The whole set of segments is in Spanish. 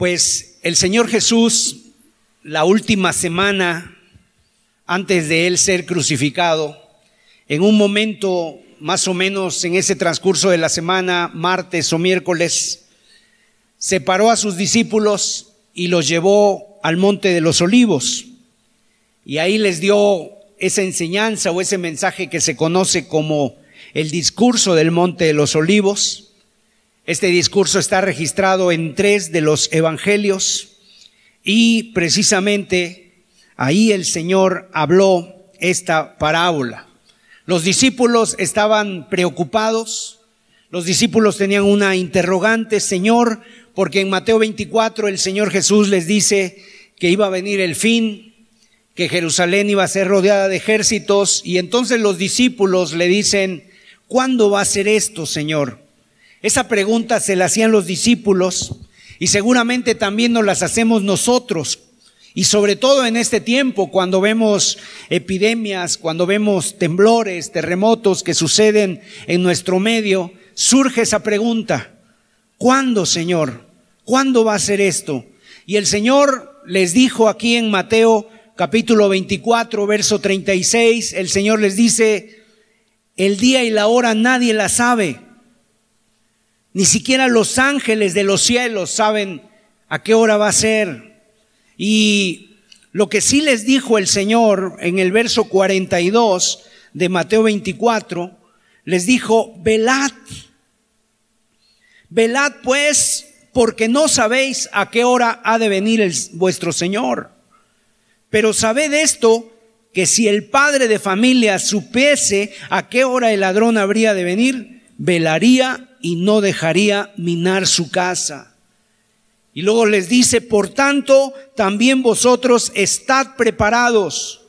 Pues el Señor Jesús, la última semana antes de él ser crucificado, en un momento más o menos en ese transcurso de la semana, martes o miércoles, separó a sus discípulos y los llevó al monte de los olivos. Y ahí les dio esa enseñanza o ese mensaje que se conoce como el discurso del monte de los olivos. Este discurso está registrado en tres de los evangelios y precisamente Ahí el Señor habló esta parábola. Los discípulos estaban preocupados, los discípulos tenían una interrogante, Señor, porque en Mateo 24 el Señor Jesús les dice que iba a venir el fin, que Jerusalén iba a ser rodeada de ejércitos, y entonces los discípulos le dicen, ¿cuándo va a ser esto, Señor? Esa pregunta se la hacían los discípulos y seguramente también nos las hacemos nosotros y sobre todo en este tiempo, cuando vemos epidemias, cuando vemos temblores, terremotos que suceden en nuestro medio, surge esa pregunta, ¿cuándo, Señor? ¿Cuándo va a ser esto? Y el Señor les dijo aquí en Mateo capítulo 24, verso 36, el Señor les dice, el día y la hora nadie la sabe. Ni siquiera los ángeles de los cielos saben a qué hora va a ser. Y lo que sí les dijo el Señor en el verso 42 de Mateo 24, les dijo, velad, velad pues, porque no sabéis a qué hora ha de venir vuestro Señor. Pero sabed esto, que si el padre de familia supiese a qué hora el ladrón habría de venir, velaría y no dejaría minar su casa. Y luego les dice, por tanto, también vosotros estad preparados,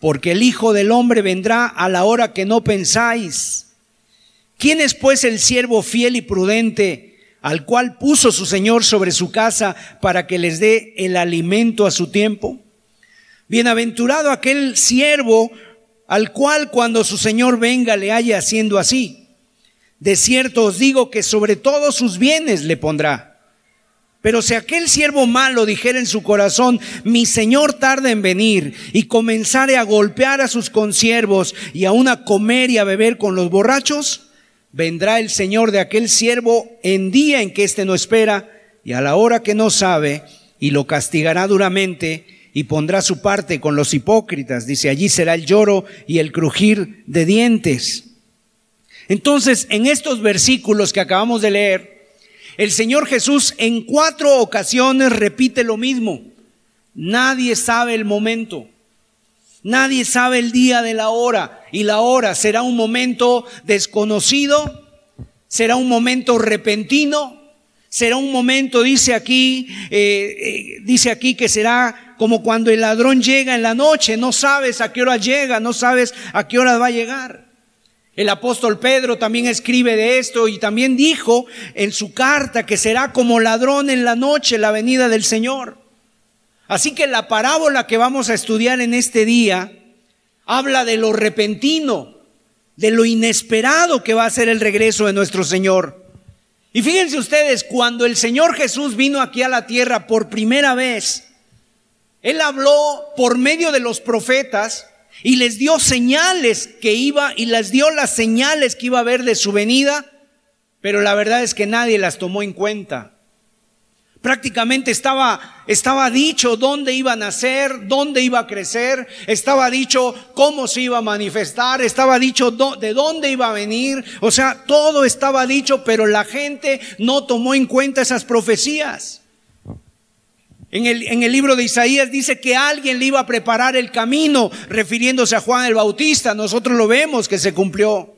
porque el Hijo del Hombre vendrá a la hora que no pensáis. ¿Quién es pues el siervo fiel y prudente, al cual puso su Señor sobre su casa para que les dé el alimento a su tiempo? Bienaventurado aquel siervo al cual cuando su Señor venga le haya haciendo así. De cierto os digo que sobre todos sus bienes le pondrá. Pero si aquel siervo malo dijera en su corazón, mi señor tarda en venir, y comenzare a golpear a sus consiervos y aún a comer y a beber con los borrachos, vendrá el señor de aquel siervo en día en que éste no espera y a la hora que no sabe, y lo castigará duramente y pondrá su parte con los hipócritas. Dice, allí será el lloro y el crujir de dientes. Entonces, en estos versículos que acabamos de leer, el Señor Jesús en cuatro ocasiones repite lo mismo. Nadie sabe el momento. Nadie sabe el día de la hora. Y la hora será un momento desconocido. Será un momento repentino. Será un momento, dice aquí, eh, eh, dice aquí que será como cuando el ladrón llega en la noche. No sabes a qué hora llega, no sabes a qué hora va a llegar. El apóstol Pedro también escribe de esto y también dijo en su carta que será como ladrón en la noche la venida del Señor. Así que la parábola que vamos a estudiar en este día habla de lo repentino, de lo inesperado que va a ser el regreso de nuestro Señor. Y fíjense ustedes, cuando el Señor Jesús vino aquí a la tierra por primera vez, Él habló por medio de los profetas y les dio señales que iba y les dio las señales que iba a haber de su venida, pero la verdad es que nadie las tomó en cuenta. Prácticamente estaba, estaba dicho dónde iba a nacer, dónde iba a crecer, estaba dicho cómo se iba a manifestar, estaba dicho de dónde iba a venir, o sea, todo estaba dicho, pero la gente no tomó en cuenta esas profecías. En el, en el, libro de Isaías dice que alguien le iba a preparar el camino, refiriéndose a Juan el Bautista. Nosotros lo vemos que se cumplió.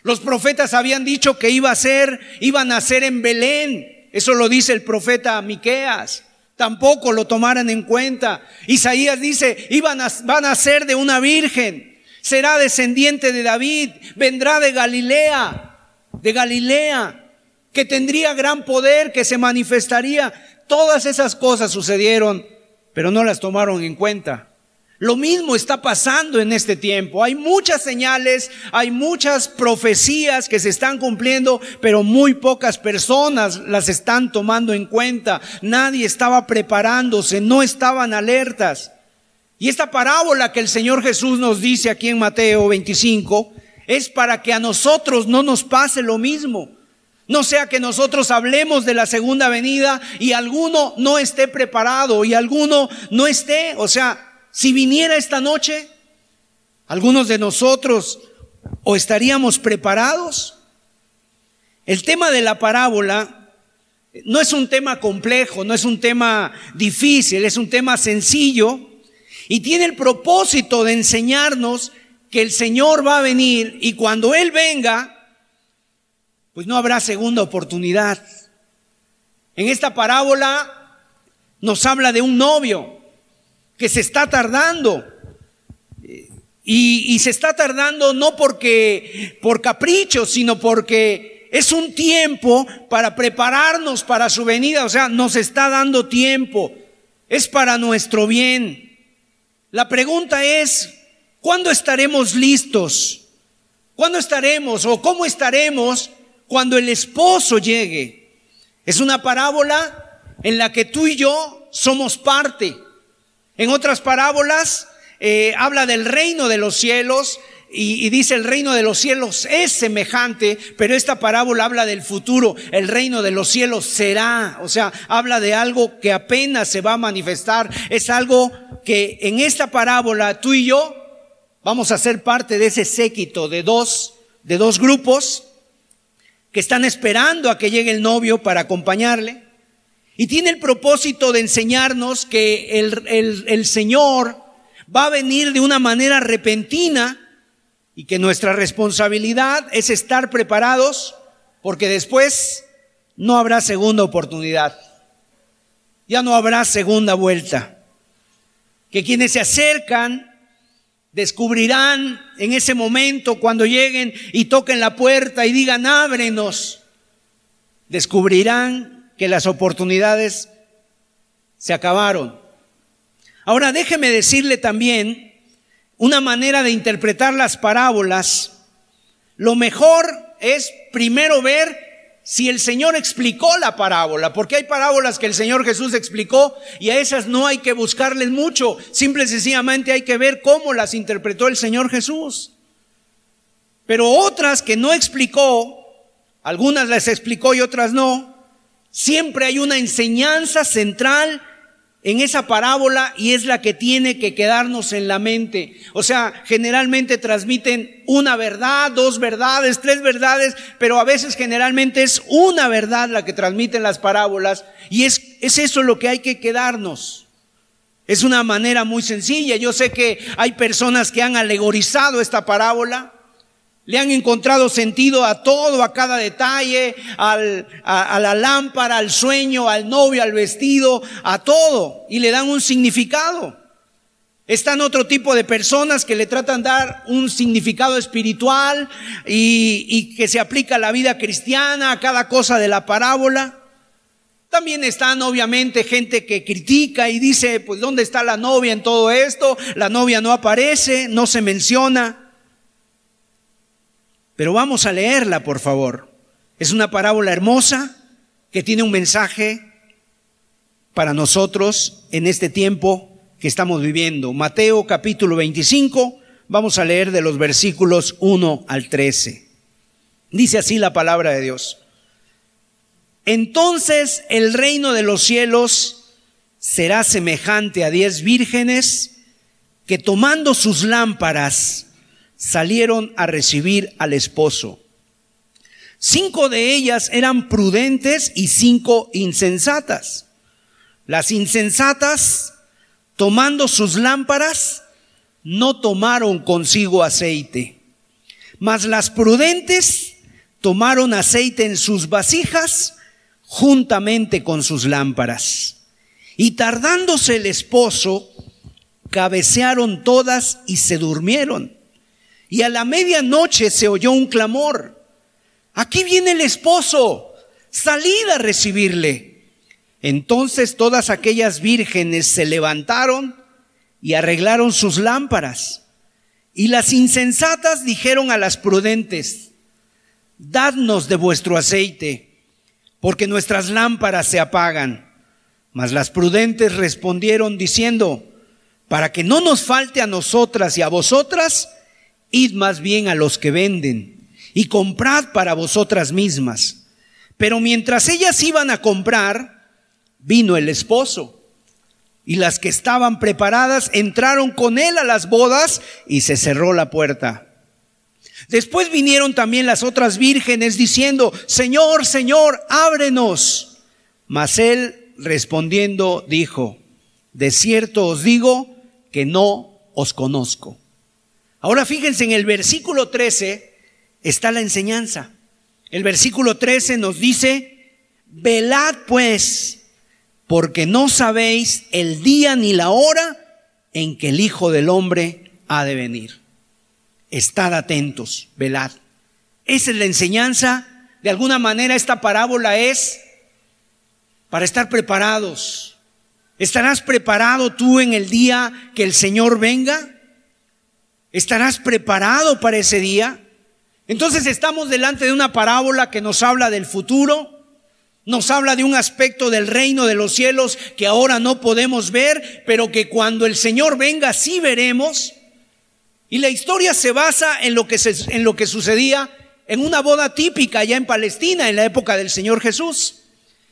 Los profetas habían dicho que iba a ser, iba a nacer en Belén. Eso lo dice el profeta Miqueas. Tampoco lo tomaran en cuenta. Isaías dice, iban a, va a nacer de una virgen. Será descendiente de David. Vendrá de Galilea. De Galilea. Que tendría gran poder, que se manifestaría Todas esas cosas sucedieron, pero no las tomaron en cuenta. Lo mismo está pasando en este tiempo. Hay muchas señales, hay muchas profecías que se están cumpliendo, pero muy pocas personas las están tomando en cuenta. Nadie estaba preparándose, no estaban alertas. Y esta parábola que el Señor Jesús nos dice aquí en Mateo 25 es para que a nosotros no nos pase lo mismo. No sea que nosotros hablemos de la segunda venida y alguno no esté preparado y alguno no esté, o sea, si viniera esta noche, algunos de nosotros o estaríamos preparados. El tema de la parábola no es un tema complejo, no es un tema difícil, es un tema sencillo y tiene el propósito de enseñarnos que el Señor va a venir y cuando Él venga, pues no habrá segunda oportunidad. En esta parábola nos habla de un novio que se está tardando. Y, se está tardando no porque por capricho, sino porque es un tiempo para prepararnos para su venida. O sea, nos está dando tiempo. Es para nuestro bien. La pregunta es, ¿cuándo estaremos listos? ¿Cuándo estaremos o cómo estaremos cuando el esposo llegue? Es una parábola en la que tú y yo somos parte. En otras parábolas eh, habla del reino de los cielos y, y, dice el reino de los cielos es semejante, pero esta parábola habla del futuro, el reino de los cielos será, o sea, habla de algo que apenas se va a manifestar, es algo que en esta parábola tú y yo vamos a ser parte de ese séquito de dos, de dos grupos que están esperando a que llegue el novio para acompañarle. Y tiene el propósito de enseñarnos que el, Señor va a venir de una manera repentina y que nuestra responsabilidad es estar preparados porque después no habrá segunda oportunidad. Ya no habrá segunda vuelta. Que quienes se acercan descubrirán en ese momento cuando lleguen y toquen la puerta y digan, ábrenos, descubrirán que las oportunidades se acabaron. Ahora déjeme decirle también una manera de interpretar las parábolas. Lo mejor es primero ver si el Señor explicó la parábola, porque hay parábolas que el Señor Jesús explicó y a esas no hay que buscarles mucho, simple y sencillamente hay que ver cómo las interpretó el Señor Jesús. Pero otras que no explicó, algunas las explicó y otras no, Siempre hay una enseñanza central en esa parábola y es la que tiene que quedarnos en la mente. O sea, generalmente transmiten una verdad, dos verdades, tres verdades, pero a veces generalmente es una verdad la que transmiten las parábolas y es, es eso lo que hay que quedarnos. Es una manera muy sencilla. Yo sé que hay personas que han alegorizado esta parábola le han encontrado sentido a todo, a cada detalle, al, a, a, la lámpara, al sueño, al novio, al vestido, a todo. Y le dan un significado. Están otro tipo de personas que le tratan dar un significado espiritual y, y que se aplica a la vida cristiana, a cada cosa de la parábola. También están obviamente gente que critica y dice, pues ¿dónde está la novia en todo esto? La novia no aparece, no se menciona. Pero vamos a leerla, por favor. Es una parábola hermosa que tiene un mensaje para nosotros en este tiempo que estamos viviendo. Mateo capítulo 25, vamos a leer de los versículos 1 al 13. Dice así la palabra de Dios. Entonces el reino de los cielos será semejante a diez vírgenes que tomando sus lámparas salieron a recibir al esposo. Cinco de ellas eran prudentes y cinco insensatas. Las insensatas, tomando sus lámparas, no tomaron consigo aceite, mas las prudentes tomaron aceite en sus vasijas juntamente con sus lámparas. Y tardándose el esposo, cabecearon todas y se durmieron. Y a la medianoche se oyó un clamor. Aquí viene el esposo. Salid a recibirle. Entonces todas aquellas vírgenes se levantaron y arreglaron sus lámparas. Y las insensatas dijeron a las prudentes, dadnos de vuestro aceite, porque nuestras lámparas se apagan. Mas las prudentes respondieron diciendo, para que no nos falte a nosotras y a vosotras, id más bien a los que venden y comprad para vosotras mismas. Pero mientras ellas iban a comprar, vino el esposo. Y las que estaban preparadas entraron con él a las bodas y se cerró la puerta. Después vinieron también las otras vírgenes diciendo, Señor, Señor, ábrenos. Mas él respondiendo dijo, de cierto os digo que no os conozco. Ahora fíjense, en el versículo 13 está la enseñanza. El versículo 13 nos dice, velad pues, porque no sabéis el día ni la hora en que el Hijo del Hombre ha de venir. Estad atentos, velad. Esa es la enseñanza. De alguna manera esta parábola es para estar preparados. ¿Estarás preparado tú en el día que el Señor venga? ¿Estarás preparado para ese día? Entonces estamos delante de una parábola que nos habla del futuro, nos habla de un aspecto del reino de los cielos que ahora no podemos ver, pero que cuando el Señor venga sí veremos. Y la historia se basa en lo que, en lo que sucedía en una boda típica allá en Palestina en la época del Señor Jesús.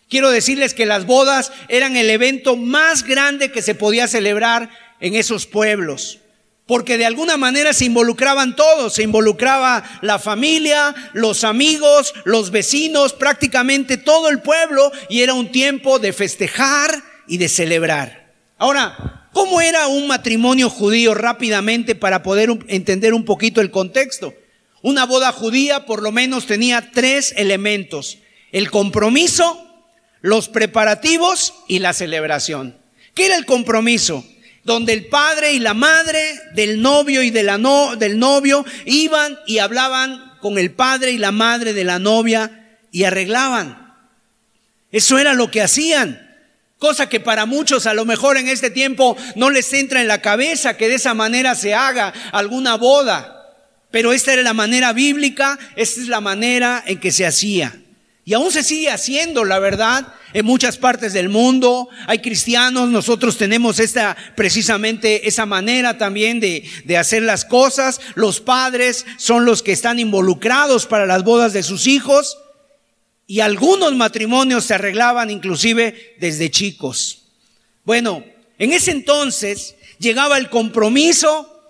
Quiero decirles que las bodas eran el evento más grande que se podía celebrar en esos pueblos. Porque de alguna manera se involucraban todos, se involucraba la familia, los amigos, los vecinos, prácticamente todo el pueblo y era un tiempo de festejar y de celebrar. Ahora, ¿Cómo era un matrimonio judío rápidamente para poder entender un poquito el contexto? Una boda judía por lo menos tenía tres elementos. El compromiso, los preparativos y la celebración. ¿Qué era el compromiso? Donde el padre y la madre del novio y de la no, del novio iban y hablaban con el padre y la madre de la novia y arreglaban. Eso era lo que hacían. Cosa que para muchos a lo mejor en este tiempo no les entra en la cabeza que de esa manera se haga alguna boda. Pero esta era la manera bíblica, esta es la manera en que se hacía. Y aún se sigue haciendo, la verdad, en muchas partes del mundo. Hay cristianos, nosotros tenemos esta, precisamente esa manera también de, de hacer las cosas. Los padres son los que están involucrados para las bodas de sus hijos y algunos matrimonios se arreglaban inclusive desde chicos. Bueno, en ese entonces llegaba el compromiso,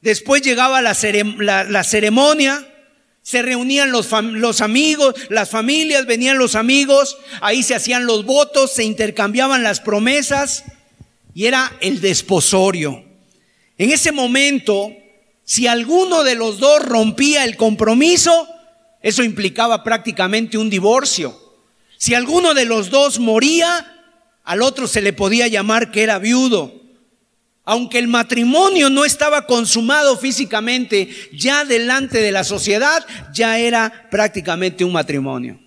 después llegaba la, ceremonia, se reunían los, amigos, las familias, venían los amigos, ahí se hacían los votos, se intercambiaban las promesas y era el desposorio. En ese momento, si alguno de los dos rompía el compromiso, eso implicaba prácticamente un divorcio. Si alguno de los dos moría, al otro se le podía llamar que era viudo. Aunque el matrimonio no estaba consumado físicamente, ya delante de la sociedad ya era prácticamente un matrimonio.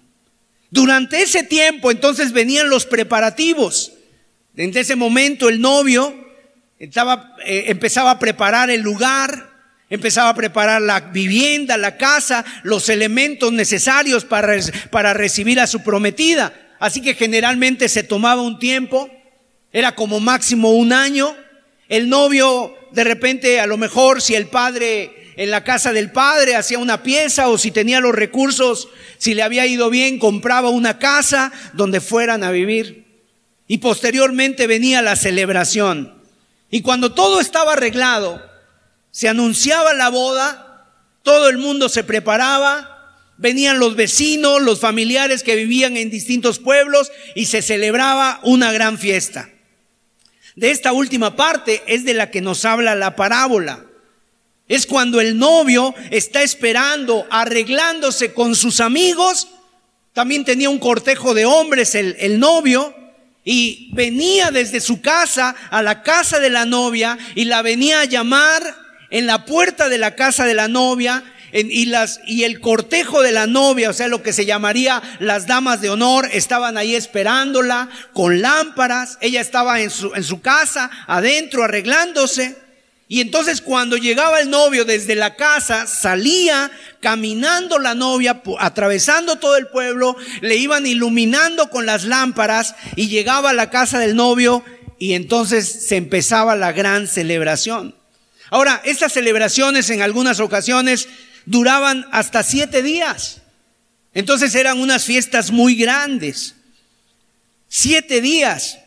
Durante ese tiempo entonces venían los preparativos. En ese momento el novio estaba, eh, empezaba a preparar el lugar, Empezaba a preparar la vivienda, la casa, los elementos necesarios para, para recibir a su prometida. Así que generalmente se tomaba un tiempo, era como máximo un año. El novio, de repente, a lo mejor si el padre en la casa del padre hacía una pieza o si tenía los recursos, si le había ido bien, compraba una casa donde fueran a vivir. Y posteriormente venía la celebración. Y cuando todo estaba arreglado, se anunciaba la boda, todo el mundo se preparaba, venían los vecinos, los familiares que vivían en distintos pueblos y se celebraba una gran fiesta. De esta última parte es de la que nos habla la parábola. Es cuando el novio está esperando, arreglándose con sus amigos. También tenía un cortejo de hombres el, el novio. Y venía desde su casa a la casa de la novia y la venía a llamar en la puerta de la casa de la novia, y, las, y el cortejo de la novia, o sea, lo que se llamaría las damas de honor, estaban ahí esperándola con lámparas. Ella estaba en su, en su casa, adentro, arreglándose. Y entonces cuando llegaba el novio desde la casa, salía caminando la novia, atravesando todo el pueblo, le iban iluminando con las lámparas y llegaba a la casa del novio y entonces se empezaba la gran celebración. Ahora, estas celebraciones en algunas ocasiones duraban hasta siete días. Entonces eran unas fiestas muy grandes. Siete días.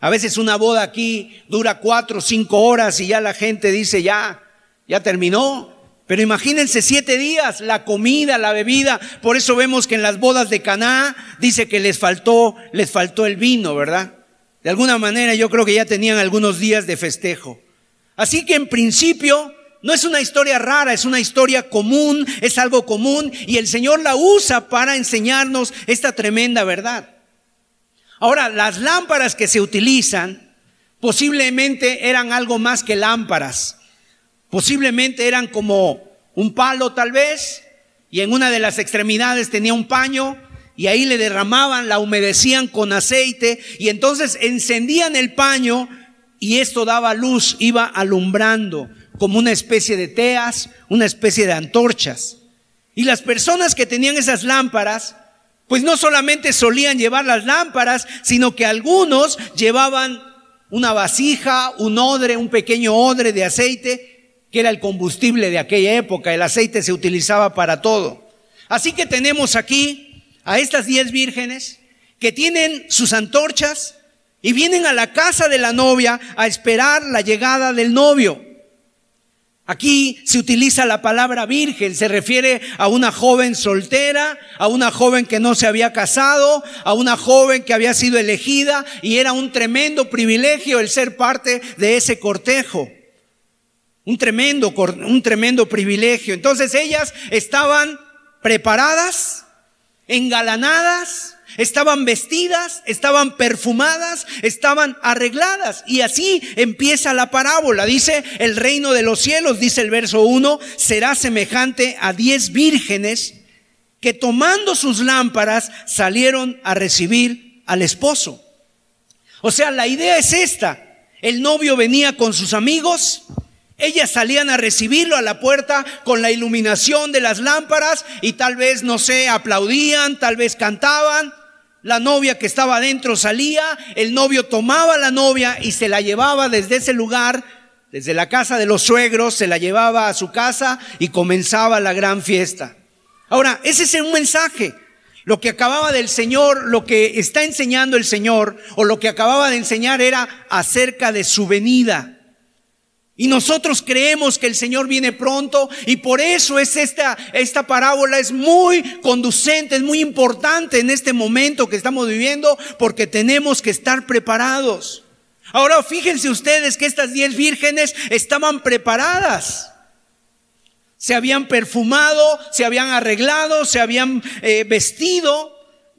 A veces una boda aquí dura cuatro o cinco horas y ya la gente dice, ya, ya terminó. Pero imagínense siete días, la comida, la bebida. Por eso vemos que en las bodas de Caná dice que les faltó, les faltó el vino, ¿verdad? De alguna manera yo creo que ya tenían algunos días de festejo. Así que en principio no es una historia rara, es una historia común, es algo común y el Señor la usa para enseñarnos esta tremenda verdad. Ahora, las lámparas que se utilizan posiblemente eran algo más que lámparas. Posiblemente eran como un palo tal vez y en una de las extremidades tenía un paño y ahí le derramaban, la humedecían con aceite y entonces encendían el paño y esto daba luz, iba alumbrando como una especie de teas, una especie de antorchas. Y las personas que tenían esas lámparas, pues no solamente solían llevar las lámparas, sino que algunos llevaban una vasija, un odre, un pequeño odre de aceite, que era el combustible de aquella época. El aceite se utilizaba para todo. Así que tenemos aquí a estas diez vírgenes que tienen sus antorchas y vienen a la casa de la novia a esperar la llegada del novio. Aquí se utiliza la palabra virgen, se refiere a una joven soltera, a una joven que no se había casado, a una joven que había sido elegida y era un tremendo privilegio el ser parte de ese cortejo. Un tremendo, un tremendo privilegio. Entonces ellas estaban preparadas, engalanadas, Estaban vestidas, estaban perfumadas, estaban arregladas. Y así empieza la parábola. Dice, el reino de los cielos, dice el verso 1, será semejante a diez vírgenes que tomando sus lámparas salieron a recibir al esposo. O sea, la idea es esta. El novio venía con sus amigos, ellas salían a recibirlo a la puerta con la iluminación de las lámparas y tal vez, no sé, aplaudían, tal vez cantaban, la novia que estaba adentro salía, el novio tomaba la novia y se la llevaba desde ese lugar, desde la casa de los suegros, se la llevaba a su casa y comenzaba la gran fiesta. Ahora, ese es un mensaje. Lo que acababa del Señor, lo que está enseñando el Señor, o lo que acababa de enseñar era acerca de su venida. Y nosotros creemos que el Señor viene pronto y por eso es esta, esta parábola es muy conducente, es muy importante en este momento que estamos viviendo porque tenemos que estar preparados. Ahora fíjense ustedes que estas diez vírgenes estaban preparadas. Se habían perfumado, se habían arreglado, se habían eh, vestido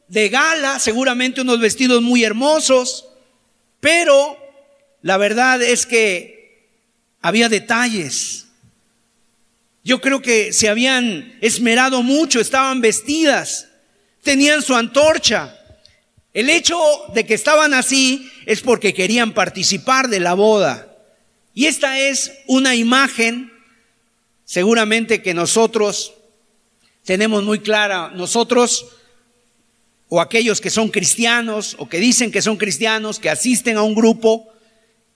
de gala, seguramente unos vestidos muy hermosos, pero la verdad es que había detalles. Yo creo que se habían esmerado mucho, estaban vestidas, tenían su antorcha. El hecho de que estaban así es porque querían participar de la boda. Y esta es una imagen, seguramente que nosotros tenemos muy clara, nosotros o aquellos que son cristianos o que dicen que son cristianos, que asisten a un grupo,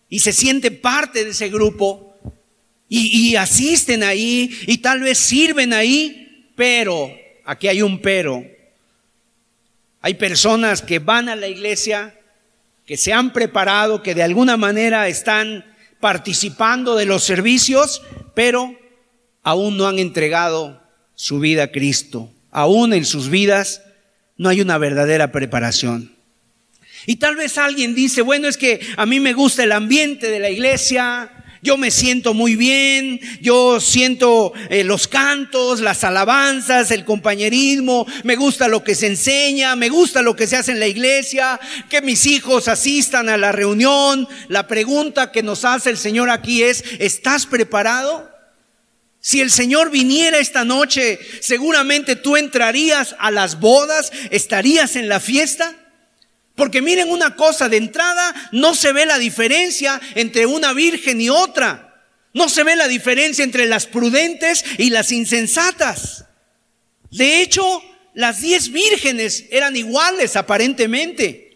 y se sienten parte de ese grupo y, asisten ahí y tal vez sirven ahí, pero, aquí hay un pero, hay personas que van a la iglesia, que se han preparado, que de alguna manera están participando de los servicios, pero aún no han entregado su vida a Cristo. Aún en sus vidas no hay una verdadera preparación. Y tal vez alguien dice, bueno, es que a mí me gusta el ambiente de la iglesia, yo me siento muy bien, yo siento eh, los cantos, las alabanzas, el compañerismo, me gusta lo que se enseña, me gusta lo que se hace en la iglesia, que mis hijos asistan a la reunión. La pregunta que nos hace el Señor aquí es, ¿estás preparado? Si el Señor viniera esta noche, seguramente tú entrarías a las bodas, estarías en la fiesta. Porque miren una cosa, de entrada no se ve la diferencia entre una virgen y otra. No se ve la diferencia entre las prudentes y las insensatas. De hecho, las diez vírgenes eran iguales aparentemente.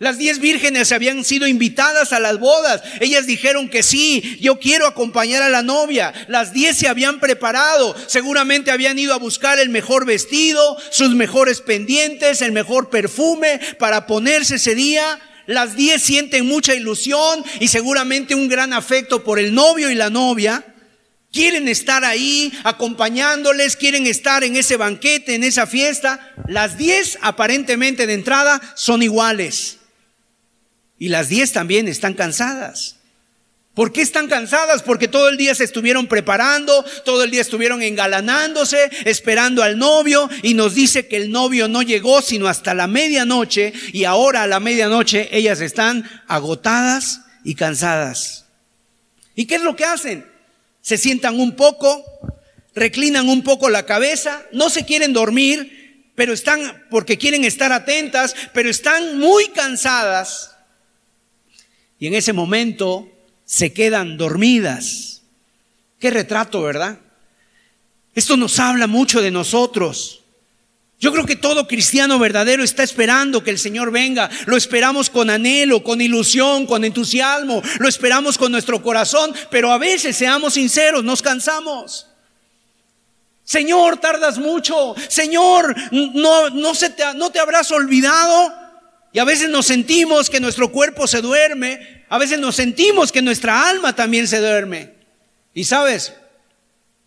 Las diez vírgenes habían sido invitadas a las bodas. Ellas dijeron que sí, yo quiero acompañar a la novia. Las diez se habían preparado. Seguramente habían ido a buscar el mejor vestido, sus mejores pendientes, el mejor perfume para ponerse ese día. Las diez sienten mucha ilusión y seguramente un gran afecto por el novio y la novia. Quieren estar ahí acompañándoles, quieren estar en ese banquete, en esa fiesta. Las diez aparentemente de entrada son iguales. Y las diez también están cansadas. ¿Por qué están cansadas? Porque todo el día se estuvieron preparando, todo el día estuvieron engalanándose, esperando al novio y nos dice que el novio no llegó sino hasta la medianoche y ahora a la medianoche ellas están agotadas y cansadas. ¿Y qué es lo que hacen? Se sientan un poco, reclinan un poco la cabeza, no se quieren dormir, pero están porque quieren estar atentas, pero están muy cansadas y en ese momento se quedan dormidas. Qué retrato, ¿verdad? Esto nos habla mucho de nosotros. Yo creo que todo cristiano verdadero está esperando que el Señor venga. Lo esperamos con anhelo, con ilusión, con entusiasmo. Lo esperamos con nuestro corazón, pero a veces, seamos sinceros, nos cansamos. Señor, tardas mucho. Señor, no, no, se te, no te habrás olvidado. Y a veces nos sentimos que nuestro cuerpo se duerme, a veces nos sentimos que nuestra alma también se duerme. Y sabes,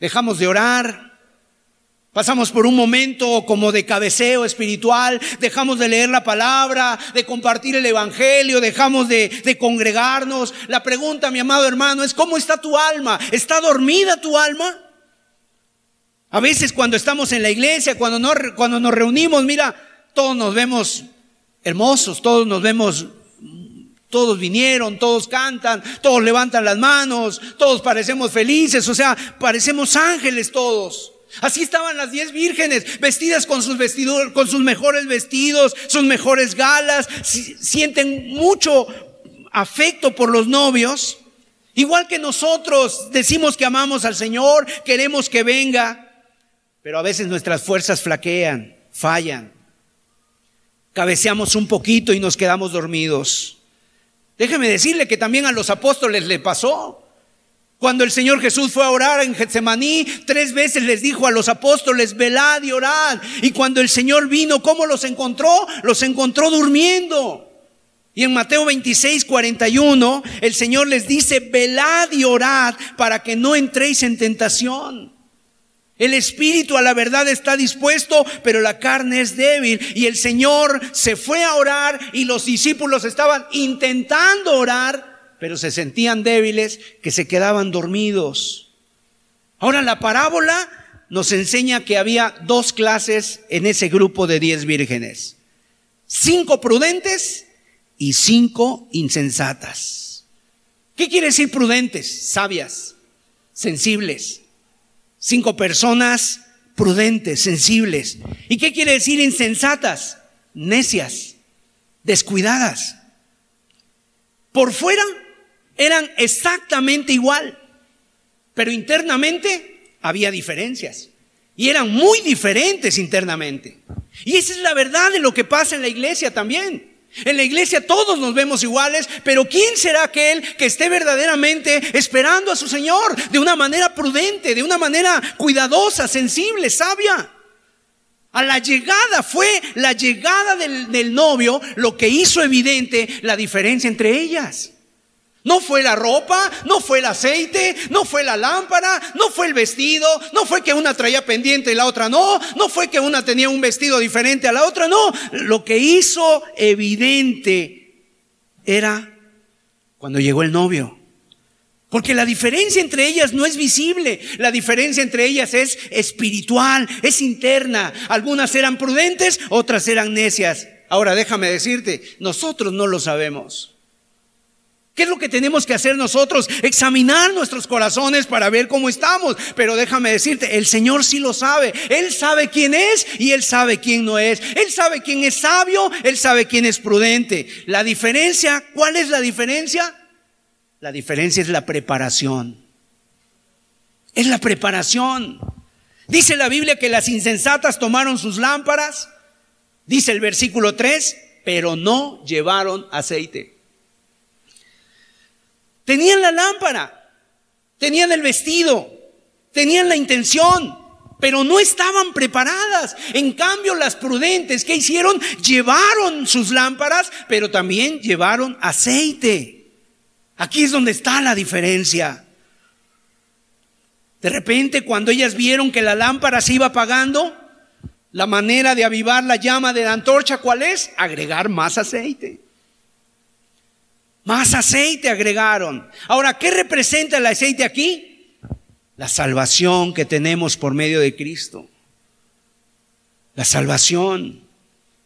dejamos de orar, pasamos por un momento como de cabeceo espiritual, dejamos de leer la palabra, de compartir el Evangelio, dejamos de, de congregarnos. La pregunta, mi amado hermano, es ¿cómo está tu alma? ¿Está dormida tu alma? A veces cuando estamos en la iglesia, cuando, cuando nos reunimos, mira, todos nos vemos hermosos, todos nos vemos, todos vinieron, todos cantan, todos levantan las manos, todos parecemos felices, o sea, parecemos ángeles todos. Así estaban las diez vírgenes, vestidas con sus vestidos, con sus mejores vestidos, sus mejores galas, sienten mucho afecto por los novios. Igual que nosotros decimos que amamos al Señor, queremos que venga, pero a veces nuestras fuerzas flaquean, fallan cabeceamos un poquito y nos quedamos dormidos. Déjeme decirle que también a los apóstoles le pasó. Cuando el Señor Jesús fue a orar en Getsemaní, tres veces les dijo a los apóstoles, velad y orad. Y cuando el Señor vino, ¿cómo los encontró? Los encontró durmiendo. Y en Mateo 26, 41, el Señor les dice, velad y orad para que no entréis en tentación. El espíritu a la verdad está dispuesto, pero la carne es débil. Y el Señor se fue a orar y los discípulos estaban intentando orar, pero se sentían débiles, que se quedaban dormidos. Ahora la parábola nos enseña que había dos clases en ese grupo de diez vírgenes. Cinco prudentes y cinco insensatas. ¿Qué quiere decir prudentes? Sabias, sensibles Cinco personas prudentes, sensibles. ¿Y qué quiere decir insensatas? Necias, descuidadas. Por fuera eran exactamente igual, pero internamente había diferencias. Y eran muy diferentes internamente. Y esa es la verdad de lo que pasa en la iglesia también. En la iglesia todos nos vemos iguales, pero ¿quién será aquel que esté verdaderamente esperando a su Señor de una manera prudente, de una manera cuidadosa, sensible, sabia? A la llegada fue la llegada del, del novio lo que hizo evidente la diferencia entre ellas. No fue la ropa, no fue el aceite, no fue la lámpara, no fue el vestido, no fue que una traía pendiente y la otra no, no fue que una tenía un vestido diferente a la otra, no. Lo que hizo evidente era cuando llegó el novio. Porque la diferencia entre ellas no es visible, la diferencia entre ellas es espiritual, es interna. Algunas eran prudentes, otras eran necias. Ahora déjame decirte, nosotros no lo sabemos. ¿Qué es lo que tenemos que hacer nosotros? Examinar nuestros corazones para ver cómo estamos. Pero déjame decirte, el Señor sí lo sabe. Él sabe quién es y Él sabe quién no es. Él sabe quién es sabio, Él sabe quién es prudente. La diferencia, ¿cuál es la diferencia? La diferencia es la preparación. Es la preparación. Dice la Biblia que las insensatas tomaron sus lámparas, dice el versículo 3, pero no llevaron aceite. Tenían la lámpara, tenían el vestido, tenían la intención, pero no estaban preparadas. En cambio, las prudentes, ¿qué hicieron? Llevaron sus lámparas, pero también llevaron aceite. Aquí es donde está la diferencia. De repente, cuando ellas vieron que la lámpara se iba apagando, la manera de avivar la llama de la antorcha, ¿cuál es? Agregar más aceite. Más aceite agregaron. Ahora, ¿qué representa el aceite aquí? La salvación que tenemos por medio de Cristo. La salvación.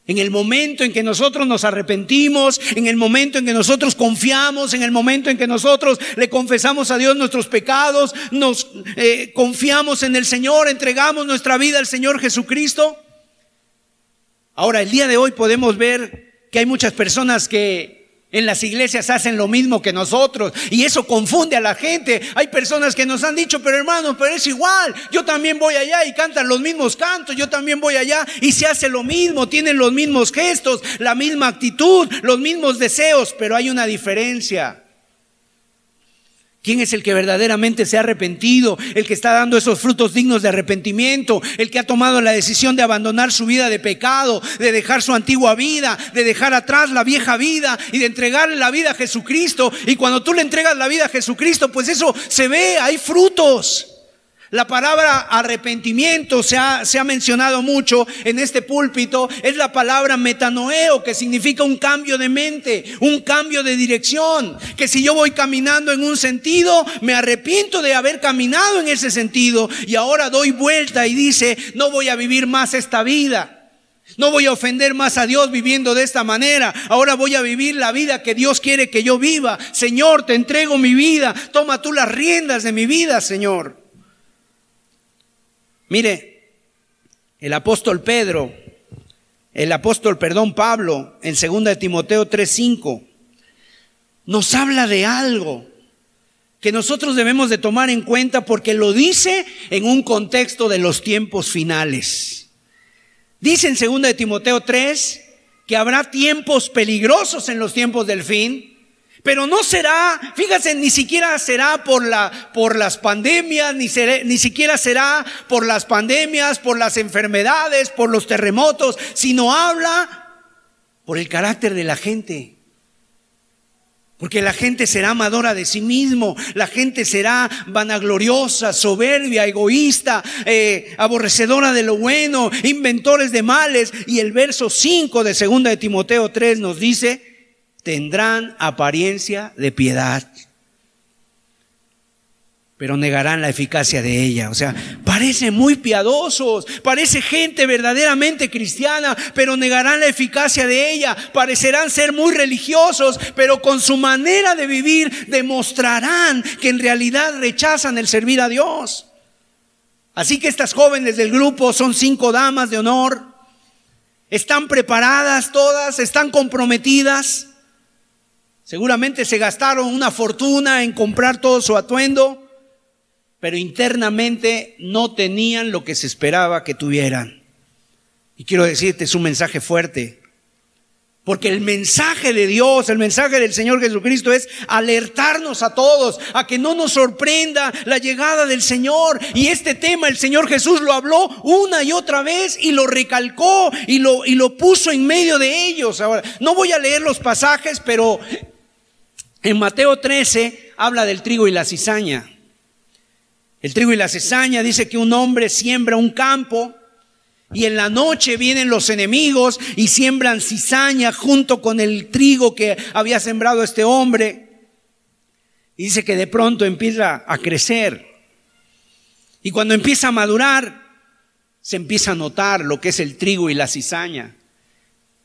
En el momento en que nosotros nos arrepentimos, en el momento en que nosotros confiamos, en el momento en que nosotros le confesamos a Dios nuestros pecados, nos eh, confiamos en el Señor, entregamos nuestra vida al Señor Jesucristo. Ahora, el día de hoy podemos ver que hay muchas personas que en las iglesias hacen lo mismo que nosotros y eso confunde a la gente. Hay personas que nos han dicho, pero hermano, pero es igual. Yo también voy allá y cantan los mismos cantos. Yo también voy allá y se hace lo mismo. Tienen los mismos gestos, la misma actitud, los mismos deseos, pero hay una diferencia. ¿Quién es el que verdaderamente se ha arrepentido? El que está dando esos frutos dignos de arrepentimiento. El que ha tomado la decisión de abandonar su vida de pecado, de dejar su antigua vida, de dejar atrás la vieja vida y de entregarle la vida a Jesucristo. Y cuando tú le entregas la vida a Jesucristo, pues eso se ve, hay frutos. La palabra arrepentimiento se ha, se ha, mencionado mucho en este púlpito. Es la palabra metanoeo, que significa un cambio de mente, un cambio de dirección. Que si yo voy caminando en un sentido, me arrepiento de haber caminado en ese sentido y ahora doy vuelta y dice, no voy a vivir más esta vida. No voy a ofender más a Dios viviendo de esta manera. Ahora voy a vivir la vida que Dios quiere que yo viva. Señor, te entrego mi vida. Toma tú las riendas de mi vida, Señor. Mire, el apóstol Pedro, el apóstol, perdón, Pablo, en 2 de Timoteo 3:5, nos habla de algo que nosotros debemos de tomar en cuenta porque lo dice en un contexto de los tiempos finales. Dice en 2 de Timoteo 3 que habrá tiempos peligrosos en los tiempos del fin pero no será, fíjense, ni siquiera será por, la, por las pandemias, ni, ni siquiera será por las pandemias, por las enfermedades, por los terremotos, sino habla por el carácter de la gente. Porque la gente será amadora de sí mismo, la gente será vanagloriosa, soberbia, egoísta, eh, aborrecedora de lo bueno, inventores de males. Y el verso 5 de 2 de Timoteo 3 nos dice, tendrán apariencia de piedad, pero negarán la eficacia de ella. O sea, parece muy piadosos, parece gente verdaderamente cristiana, pero negarán la eficacia de ella. Parecerán ser muy religiosos, pero con su manera de vivir demostrarán que en realidad rechazan el servir a Dios. Así que estas jóvenes del grupo son cinco damas de honor. Están preparadas todas, están comprometidas. Seguramente se gastaron una fortuna en comprar todo su atuendo, pero internamente no tenían lo que se esperaba que tuvieran. Y quiero decirte, es un mensaje fuerte. Porque el mensaje de Dios, el mensaje del Señor Jesucristo es alertarnos a todos a que no nos sorprenda la llegada del Señor. Y este tema el Señor Jesús lo habló una y otra vez y lo recalcó y lo, y lo puso en medio de ellos. Ahora, no voy a leer los pasajes, pero en Mateo 13 habla del trigo y la cizaña. El trigo y la cizaña dice que un hombre siembra un campo y en la noche vienen los enemigos y siembran cizaña junto con el trigo que había sembrado este hombre. Y dice que de pronto empieza a crecer. Y cuando empieza a madurar, se empieza a notar lo que es el trigo y la cizaña.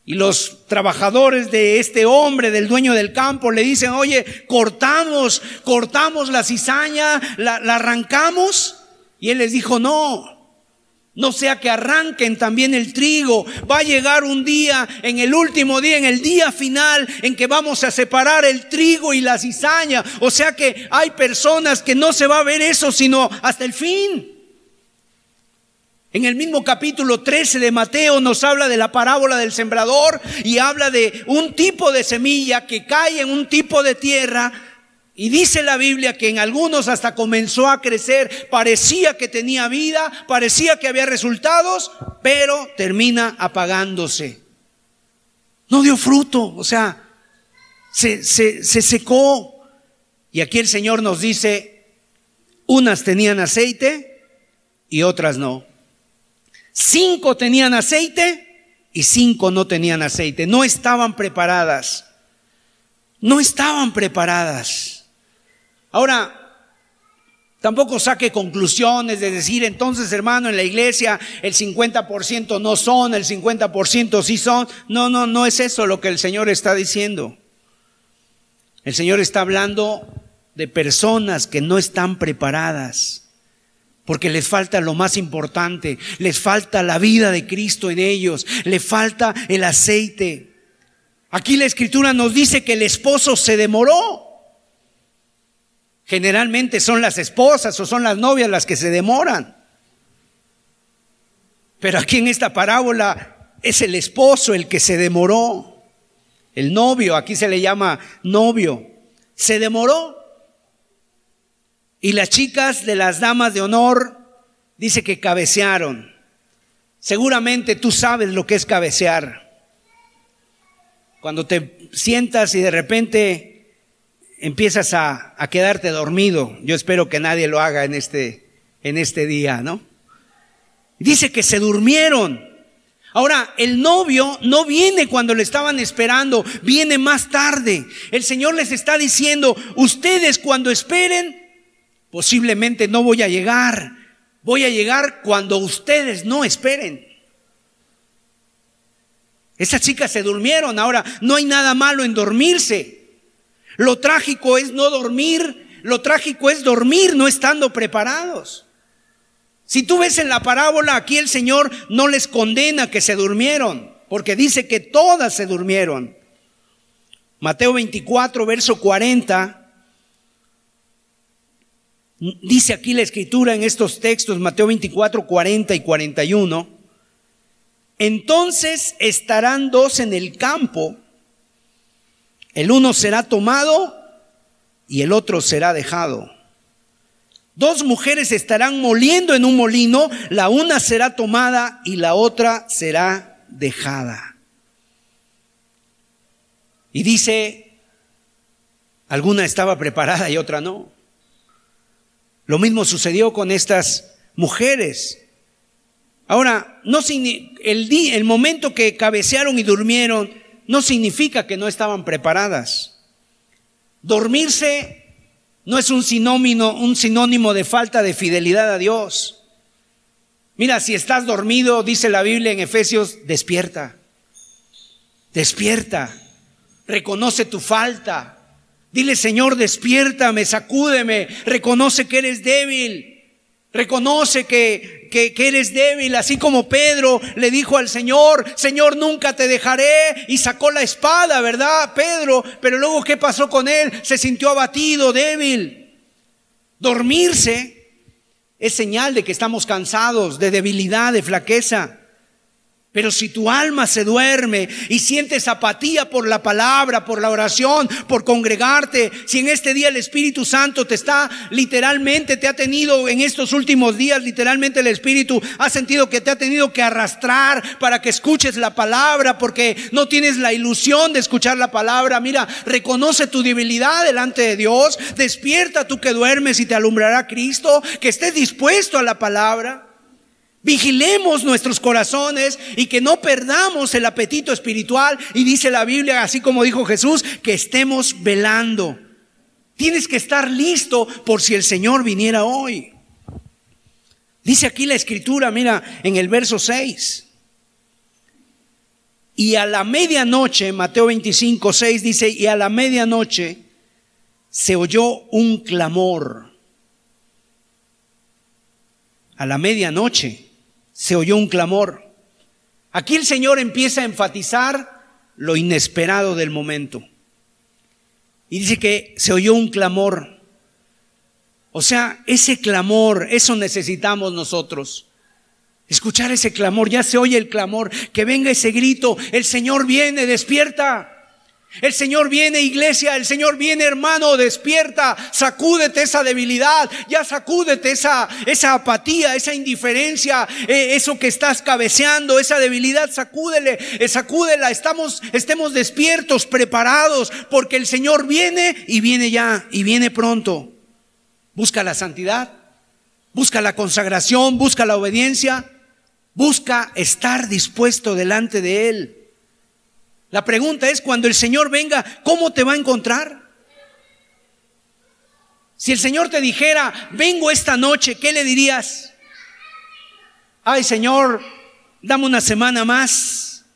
Y los trabajadores de este hombre, del dueño del campo, le dicen, oye, cortamos, cortamos la cizaña, la, la arrancamos. Y él les dijo, no, no sea que arranquen también el trigo. Va a llegar un día, en el último día, en el día final, en que vamos a separar el trigo y la cizaña. O sea que hay personas que no se va a ver eso sino hasta el fin. En el mismo capítulo 13 de Mateo nos habla de la parábola del sembrador y habla de un tipo de semilla que cae en un tipo de tierra y dice la Biblia que en algunos hasta comenzó a crecer, parecía que tenía vida, parecía que había resultados, pero termina apagándose. No dio fruto, o sea, se, se, se secó. Y aquí el Señor nos dice, unas tenían aceite y otras no. Cinco tenían aceite y cinco no tenían aceite. No estaban preparadas. No estaban preparadas. Ahora, Tampoco saque conclusiones de decir, entonces hermano, en la iglesia el 50% no son, el 50% sí son. No, no, no es eso lo que el Señor está diciendo. El Señor está hablando de personas que no están preparadas, porque les falta lo más importante, les falta la vida de Cristo en ellos, les falta el aceite. Aquí la escritura nos dice que el esposo se demoró. Generalmente son las esposas o son las novias las que se demoran. Pero aquí en esta parábola es el esposo el que se demoró. El novio, aquí se le llama novio, se demoró. Y las chicas de las damas de honor dice que cabecearon. Seguramente tú sabes lo que es cabecear. Cuando te sientas y de repente empiezas a, quedarte dormido. Yo espero que nadie lo haga en este, en este día, ¿no? Dice que se durmieron. Ahora, el novio no viene cuando le estaban esperando, viene más tarde. El Señor les está diciendo, ustedes cuando esperen, posiblemente no voy a llegar. Voy a llegar cuando ustedes no esperen. Esas chicas se durmieron. Ahora, no hay nada malo en dormirse. Lo trágico es no dormir, lo trágico es dormir no estando preparados. Si tú ves en la parábola, aquí el Señor no les condena que se durmieron, porque dice que todas se durmieron. Mateo 24, verso 40. Dice aquí la escritura en estos textos, Mateo 24, 40 y 41. Entonces estarán dos en el campo el uno será tomado y el otro será dejado. Dos mujeres estarán moliendo en un molino, la una será tomada y la otra será dejada. Y dice, alguna estaba preparada y otra no. Lo mismo sucedió con estas mujeres. Ahora, no el, el momento que cabecearon y durmieron, no significa que no estaban preparadas. Dormirse no es un sinónimo, un sinónimo de falta de fidelidad a Dios. Mira, si estás dormido, dice la Biblia en Efesios, despierta. Despierta. Reconoce tu falta. Dile, Señor, despiértame, sacúdeme. Reconoce que eres débil. Reconoce que, que, eres débil, así como Pedro le dijo al Señor, Señor, nunca te dejaré, y sacó la espada, ¿verdad, Pedro? Pero luego, ¿qué pasó con él? Se sintió abatido, débil. Dormirse es señal de que estamos cansados, de debilidad, de flaqueza. Pero si tu alma se duerme y sientes apatía por la palabra, por la oración, por congregarte, si en este día el Espíritu Santo te está literalmente, te ha tenido en estos últimos días, literalmente el Espíritu ha sentido que te ha tenido que arrastrar para que escuches la palabra, porque no tienes la ilusión de escuchar la palabra, mira, reconoce tu debilidad delante de Dios, despierta tú que duermes y te alumbrará Cristo, que estés dispuesto a la palabra. Vigilemos nuestros corazones y que no perdamos el apetito espiritual. Y dice la Biblia, así como dijo Jesús, que estemos velando. Tienes que estar listo por si el Señor viniera hoy. Dice aquí la escritura, mira, en el verso 6. Y a la medianoche, Mateo 25, 6 dice, y a la medianoche se oyó un clamor. A la medianoche se oyó un clamor. Aquí el Señor empieza a enfatizar lo inesperado del momento. Y dice que se oyó un clamor. O sea, ese clamor, eso necesitamos nosotros. Escuchar ese clamor, ya se oye el clamor, que venga ese grito, el Señor viene, despierta. El Señor viene, iglesia, el Señor viene, hermano, despierta, sacúdete esa debilidad, ya sacúdete esa, esa apatía, esa indiferencia, eh, eso que estás cabeceando, esa debilidad, sacúdele, eh, sacúdela, estamos, estemos despiertos, preparados, porque el Señor viene y viene ya, y viene pronto. Busca la santidad, busca la consagración, busca la obediencia, busca estar dispuesto delante de Él. La pregunta es, cuando el Señor venga, ¿cómo te va a encontrar? Si el Señor te dijera, vengo esta noche, ¿qué le dirías? Ay, Señor, dame una semana más.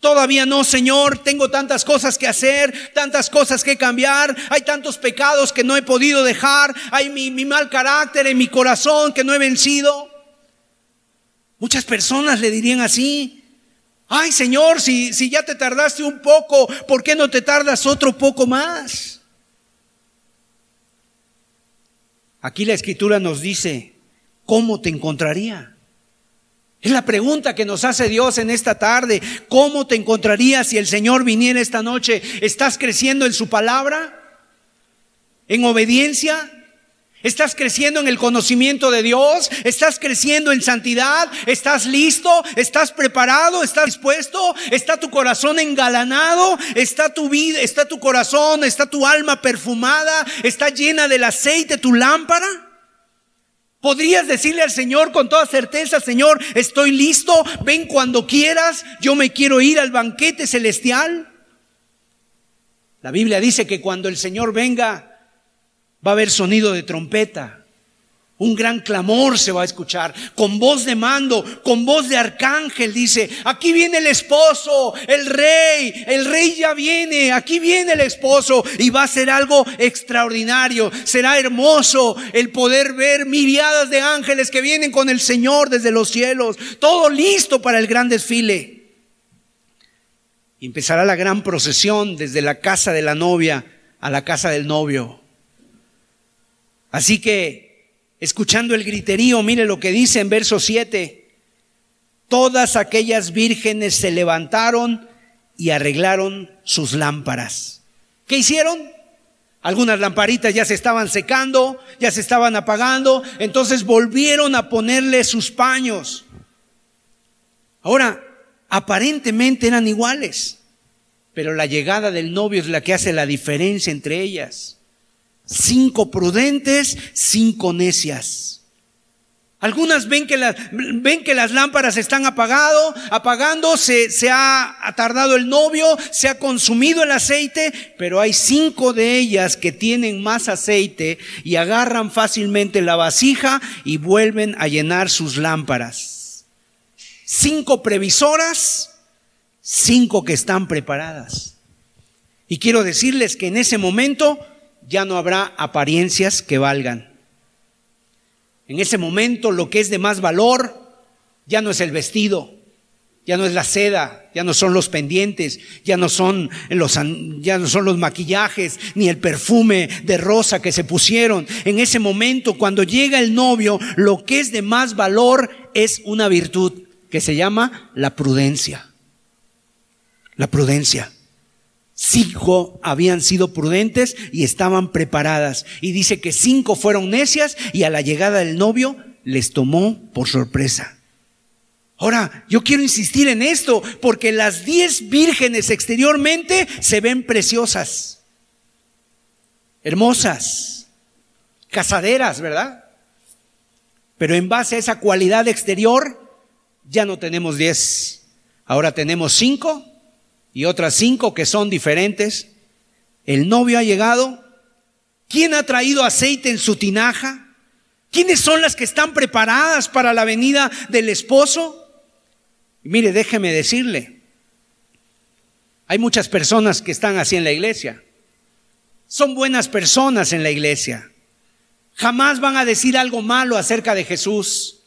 Todavía no, Señor, tengo tantas cosas que hacer, tantas cosas que cambiar, hay tantos pecados que no he podido dejar, hay mi, mal carácter en mi corazón que no he vencido. Muchas personas le dirían así, Ay Señor, si, si ya te tardaste un poco, ¿por qué no te tardas otro poco más? Aquí la escritura nos dice, ¿cómo te encontraría? Es la pregunta que nos hace Dios en esta tarde. ¿Cómo te encontraría si el Señor viniera esta noche? ¿Estás creciendo en su palabra? ¿En obediencia? ¿Estás creciendo en el conocimiento de Dios? ¿Estás creciendo en santidad? ¿Estás listo? ¿Estás preparado? ¿Estás dispuesto? ¿Está tu corazón engalanado? ¿Está tu vida, está tu corazón, está tu alma perfumada? ¿Está llena del aceite tu lámpara? ¿Podrías decirle al Señor con toda certeza, Señor, estoy listo, ven cuando quieras, yo me quiero ir al banquete celestial? La Biblia dice que cuando el Señor venga, Va a haber sonido de trompeta. Un gran clamor se va a escuchar, con voz de mando, con voz de arcángel, dice, aquí viene el esposo, el rey, el rey ya viene, aquí viene el esposo y va a ser algo extraordinario, será hermoso el poder ver miriadas de ángeles que vienen con el Señor desde los cielos, todo listo para el gran desfile. Y empezará la gran procesión desde la casa de la novia a la casa del novio. Así que, escuchando el griterío, mire lo que dice en verso 7. Todas aquellas vírgenes se levantaron y arreglaron sus lámparas. ¿Qué hicieron? Algunas lamparitas ya se estaban secando, ya se estaban apagando, entonces volvieron a ponerle sus paños. Ahora, aparentemente eran iguales, pero la llegada del novio es la que hace la diferencia entre ellas. Cinco prudentes, cinco necias. Algunas ven que, las, ven que las lámparas están apagado, apagando, se, se ha, ha tardado el novio, se ha consumido el aceite, pero hay cinco de ellas que tienen más aceite y agarran fácilmente la vasija y vuelven a llenar sus lámparas. Cinco previsoras, cinco que están preparadas. Y quiero decirles que en ese momento ya no habrá apariencias que valgan. En ese momento lo que es de más valor ya no es el vestido, ya no es la seda, ya no son los pendientes, ya no son los, ya no son los maquillajes, ni el perfume de rosa que se pusieron. En ese momento, cuando llega el novio, lo que es de más valor es una virtud que se llama la prudencia. La prudencia. Cinco habían sido prudentes y estaban preparadas. Y dice que cinco fueron necias y a la llegada del novio les tomó por sorpresa. Ahora, yo quiero insistir en esto porque las diez vírgenes exteriormente se ven preciosas, hermosas, casaderas, ¿verdad? Pero en base a esa cualidad exterior, ya no tenemos diez, ahora tenemos cinco y otras cinco que son diferentes. El novio ha llegado. ¿Quién ha traído aceite en su tinaja? ¿Quiénes son las que están preparadas para la venida del esposo? mire, déjeme decirle, Hay muchas personas que están así en la iglesia. Son buenas personas en la iglesia. Jamás van a decir algo malo acerca de Jesús.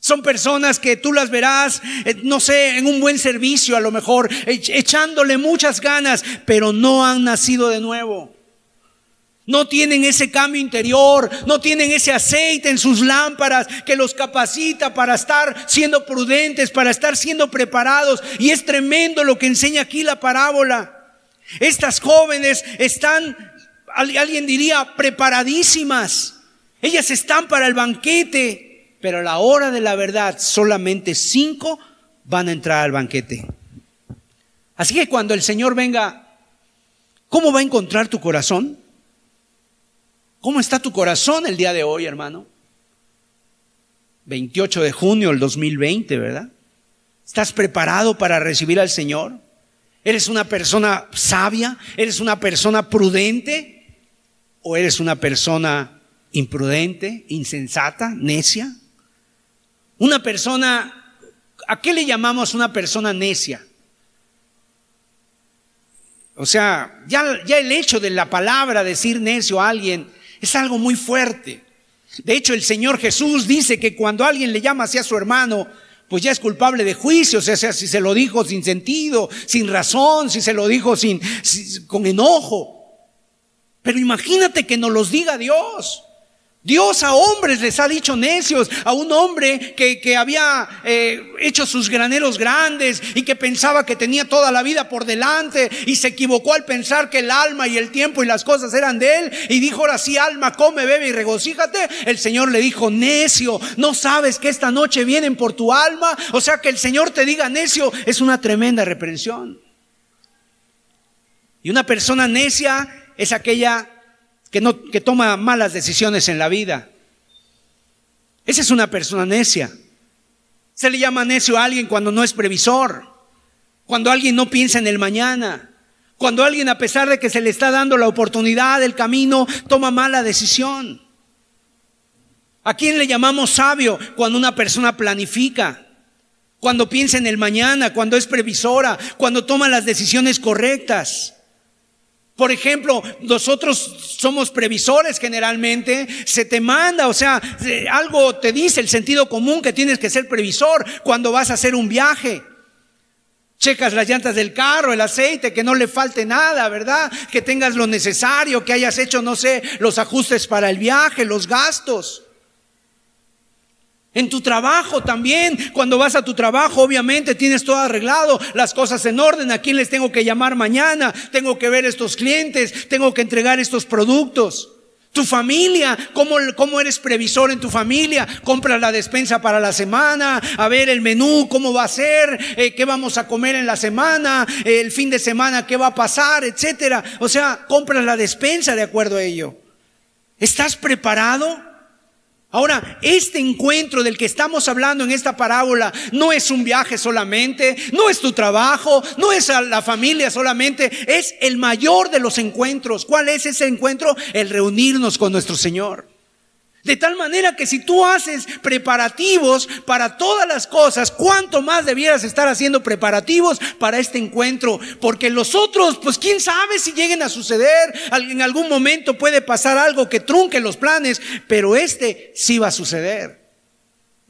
Son personas que tú las verás, eh, no sé, en un buen servicio a lo mejor, echándole muchas ganas, pero no han nacido de nuevo. No tienen ese cambio interior, no tienen ese aceite en sus lámparas que los capacita para estar siendo prudentes, para estar siendo preparados. Y es tremendo lo que enseña aquí la parábola. Estas jóvenes están, alguien diría, preparadísimas. Ellas están para el banquete, pero a la hora de la verdad solamente cinco van a entrar al banquete. Así que cuando el Señor venga, ¿cómo va a encontrar tu corazón? ¿Cómo está tu corazón el día de hoy, hermano? 28 de junio del 2020, ¿verdad? ¿Estás preparado para recibir al Señor? ¿Eres una persona sabia? ¿Eres una persona prudente? ¿O eres una persona imprudente, insensata, necia. Una persona, ¿a qué le llamamos una persona necia? O sea, ya, el hecho de la palabra decir necio a alguien es algo muy fuerte. De hecho, el Señor Jesús dice que cuando alguien le llama así a su hermano, pues ya es culpable de juicio, o sea, si se lo dijo sin sentido, sin razón, si se lo dijo sin, con enojo. Pero imagínate que nos los diga Dios. Dios a hombres les ha dicho necios, a un hombre que, había eh, hecho sus graneros grandes y que pensaba que tenía toda la vida por delante y se equivocó al pensar que el alma y el tiempo y las cosas eran de él y dijo ahora sí alma, come, bebe y regocíjate. El Señor le dijo necio, no sabes que esta noche vienen por tu alma. O sea que el Señor te diga necio es una tremenda reprensión. Y una persona necia es aquella que, no, que toma malas decisiones en la vida. Esa es una persona necia. Se le llama necio a alguien cuando no es previsor, cuando alguien no piensa en el mañana, cuando alguien a pesar de que se le está dando la oportunidad, el camino, toma mala decisión. ¿A quién le llamamos sabio? Cuando una persona planifica, cuando piensa en el mañana, cuando es previsora, cuando toma las decisiones correctas. Por ejemplo, nosotros somos previsores generalmente, se te manda, o sea, algo te dice el sentido común que tienes que ser previsor cuando vas a hacer un viaje. Checas las llantas del carro, el aceite, que no le falte nada, ¿verdad? Que tengas lo necesario, que hayas hecho, no sé, los ajustes para el viaje, los gastos. En tu trabajo también, cuando vas a tu trabajo, obviamente tienes todo arreglado, las cosas en orden, a quién les tengo que llamar mañana, tengo que ver estos clientes, tengo que entregar estos productos. Tu familia, ¿cómo, cómo eres previsor en tu familia? Compras la despensa para la semana, a ver el menú, cómo va a ser, eh, qué vamos a comer en la semana, el fin de semana, qué va a pasar, etcétera. O sea, compras la despensa de acuerdo a ello. ¿Estás preparado? Ahora, este encuentro del que estamos hablando en esta parábola no es un viaje solamente, no es tu trabajo, no es a la familia solamente, es el mayor de los encuentros. ¿Cuál es ese encuentro? El reunirnos con nuestro Señor. De tal manera que si tú haces preparativos para todas las cosas, ¿cuánto más debieras estar haciendo preparativos para este encuentro? Porque los otros, pues quién sabe si lleguen a suceder, en algún momento puede pasar algo que trunque los planes, pero este sí va a suceder.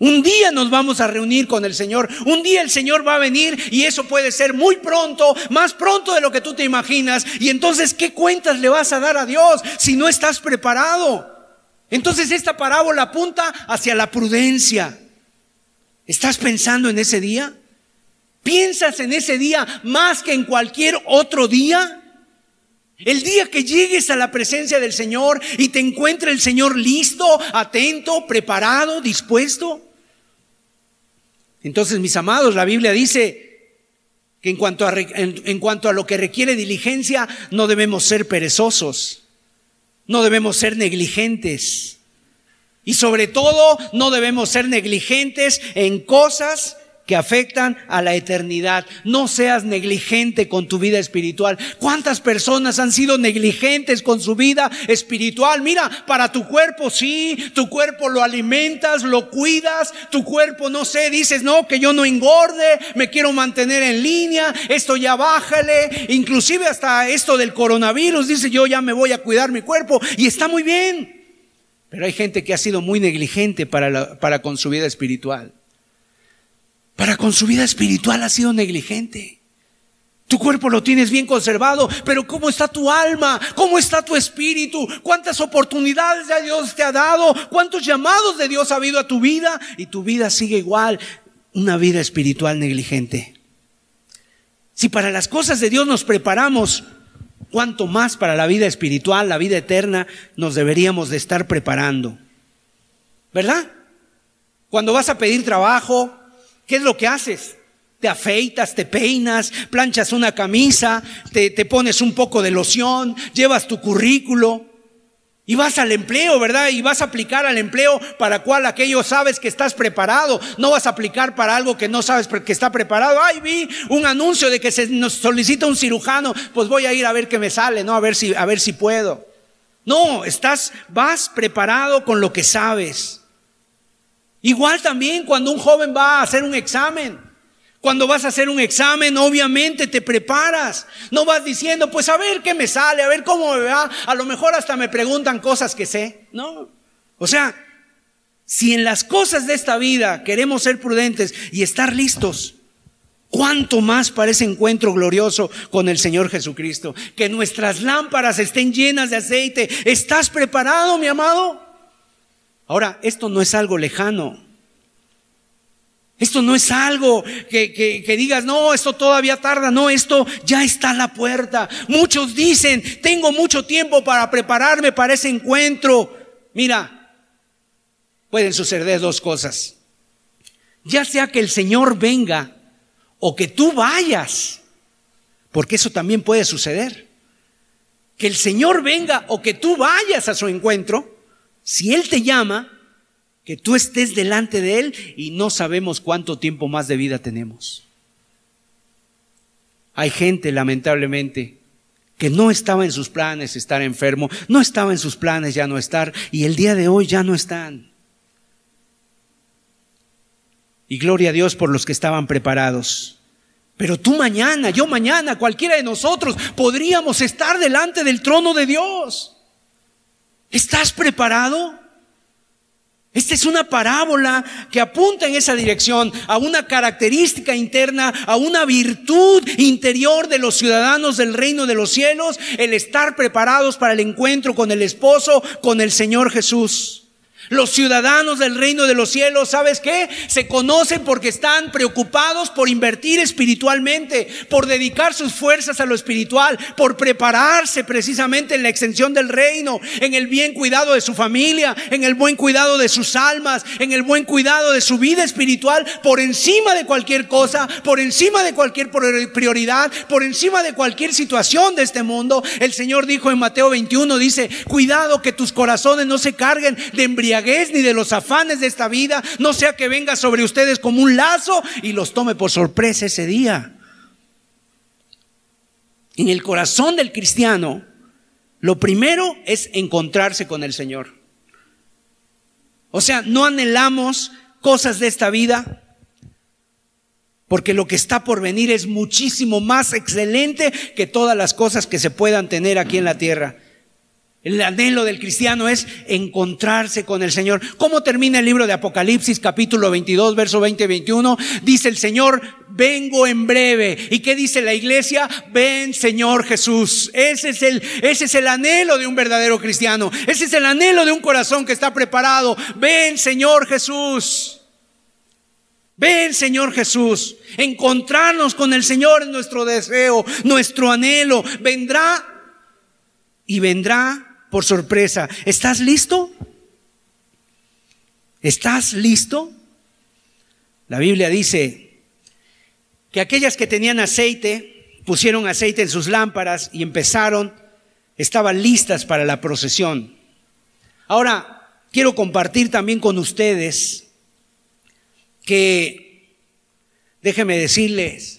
Un día nos vamos a reunir con el Señor, un día el Señor va a venir y eso puede ser muy pronto, más pronto de lo que tú te imaginas. Y entonces, ¿qué cuentas le vas a dar a Dios si no estás preparado? Entonces esta parábola apunta hacia la prudencia. ¿Estás pensando en ese día? ¿Piensas en ese día más que en cualquier otro día? El día que llegues a la presencia del Señor y te encuentre el Señor listo, atento, preparado, dispuesto. Entonces, mis amados, la Biblia dice que en cuanto a, lo que requiere diligencia, no debemos ser perezosos. No debemos ser negligentes. Y sobre todo, no debemos ser negligentes en cosas que afectan a la eternidad. No seas negligente con tu vida espiritual. ¿Cuántas personas han sido negligentes con su vida espiritual? Mira, para tu cuerpo sí, tu cuerpo lo alimentas, lo cuidas, tu cuerpo no sé, dices, no, que yo no engorde, me quiero mantener en línea, esto ya bájale, inclusive hasta esto del coronavirus, dice, yo ya me voy a cuidar mi cuerpo y está muy bien. Pero hay gente que ha sido muy negligente para, para con su vida espiritual para con su vida espiritual ha sido negligente. Tu cuerpo lo tienes bien conservado, pero ¿cómo está tu alma? ¿Cómo está tu espíritu? ¿Cuántas oportunidades de Dios te ha dado? ¿Cuántos llamados de Dios ha habido a tu vida? Y tu vida sigue igual, una vida espiritual negligente. Si para las cosas de Dios nos preparamos, cuánto más para la vida espiritual, la vida eterna, nos deberíamos de estar preparando. ¿Verdad? Cuando vas a pedir trabajo, ¿Qué es lo que haces? Te afeitas, te peinas, planchas una camisa, te, pones un poco de loción, llevas tu currículo y vas al empleo, ¿verdad? Y vas a aplicar al empleo para cual aquello sabes que estás preparado. No vas a aplicar para algo que no sabes que está preparado. Ay, vi un anuncio de que se nos solicita un cirujano, pues voy a ir a ver qué me sale, ¿no? A ver si, a ver si puedo. No, estás, vas preparado con lo que sabes. Igual también cuando un joven va a hacer un examen. Cuando vas a hacer un examen, obviamente te preparas. No vas diciendo, pues a ver qué me sale, a ver cómo me va. A lo mejor hasta me preguntan cosas que sé. No. O sea, si en las cosas de esta vida queremos ser prudentes y estar listos, ¿cuánto más para ese encuentro glorioso con el Señor Jesucristo? Que nuestras lámparas estén llenas de aceite. ¿Estás preparado, mi amado? Ahora, esto no es algo lejano. Esto no es algo que, digas, no, esto todavía tarda, no, esto ya está a la puerta. Muchos dicen, tengo mucho tiempo para prepararme para ese encuentro. Mira, pueden suceder dos cosas. Ya sea que el Señor venga o que tú vayas, porque eso también puede suceder. Que el Señor venga o que tú vayas a su encuentro si Él te llama, que tú estés delante de Él y no sabemos cuánto tiempo más de vida tenemos. Hay gente, lamentablemente, que no estaba en sus planes estar enfermo, no estaba en sus planes ya no estar, y el día de hoy ya no están. Y gloria a Dios por los que estaban preparados. Pero tú mañana, yo mañana, cualquiera de nosotros podríamos estar delante del trono de Dios. ¿Estás preparado? Esta es una parábola que apunta en esa dirección, a una característica interna, a una virtud interior de los ciudadanos del reino de los cielos, el estar preparados para el encuentro con el esposo, con el Señor Jesús. Los ciudadanos del reino de los cielos, ¿sabes qué? Se conocen porque están preocupados por invertir espiritualmente, por dedicar sus fuerzas a lo espiritual, por prepararse precisamente en la extensión del reino, en el bien cuidado de su familia, en el buen cuidado de sus almas, en el buen cuidado de su vida espiritual, por encima de cualquier cosa, por encima de cualquier prioridad, por encima de cualquier situación de este mundo. El Señor dijo en Mateo 21, dice, cuidado que tus corazones no se carguen de embriaguez ni de los afanes de esta vida, no sea que venga sobre ustedes como un lazo y los tome por sorpresa ese día. En el corazón del cristiano, lo primero es encontrarse con el Señor. O sea, no anhelamos cosas de esta vida, porque lo que está por venir es muchísimo más excelente que todas las cosas que se puedan tener aquí en la tierra. El anhelo del cristiano es encontrarse con el Señor. ¿Cómo termina el libro de Apocalipsis capítulo 22, verso 20 y 21? Dice el Señor, vengo en breve. ¿Y qué dice la iglesia? Ven Señor Jesús. Ese es el, ese es el anhelo de un verdadero cristiano. Ese es el anhelo de un corazón que está preparado. Ven Señor Jesús. Ven Señor Jesús. Encontrarnos con el Señor es nuestro deseo, nuestro anhelo. Vendrá y vendrá por sorpresa. ¿Estás listo? ¿Estás listo? La Biblia dice que aquellas que tenían aceite pusieron aceite en sus lámparas y empezaron, estaban listas para la procesión. Ahora, quiero compartir también con ustedes que déjeme decirles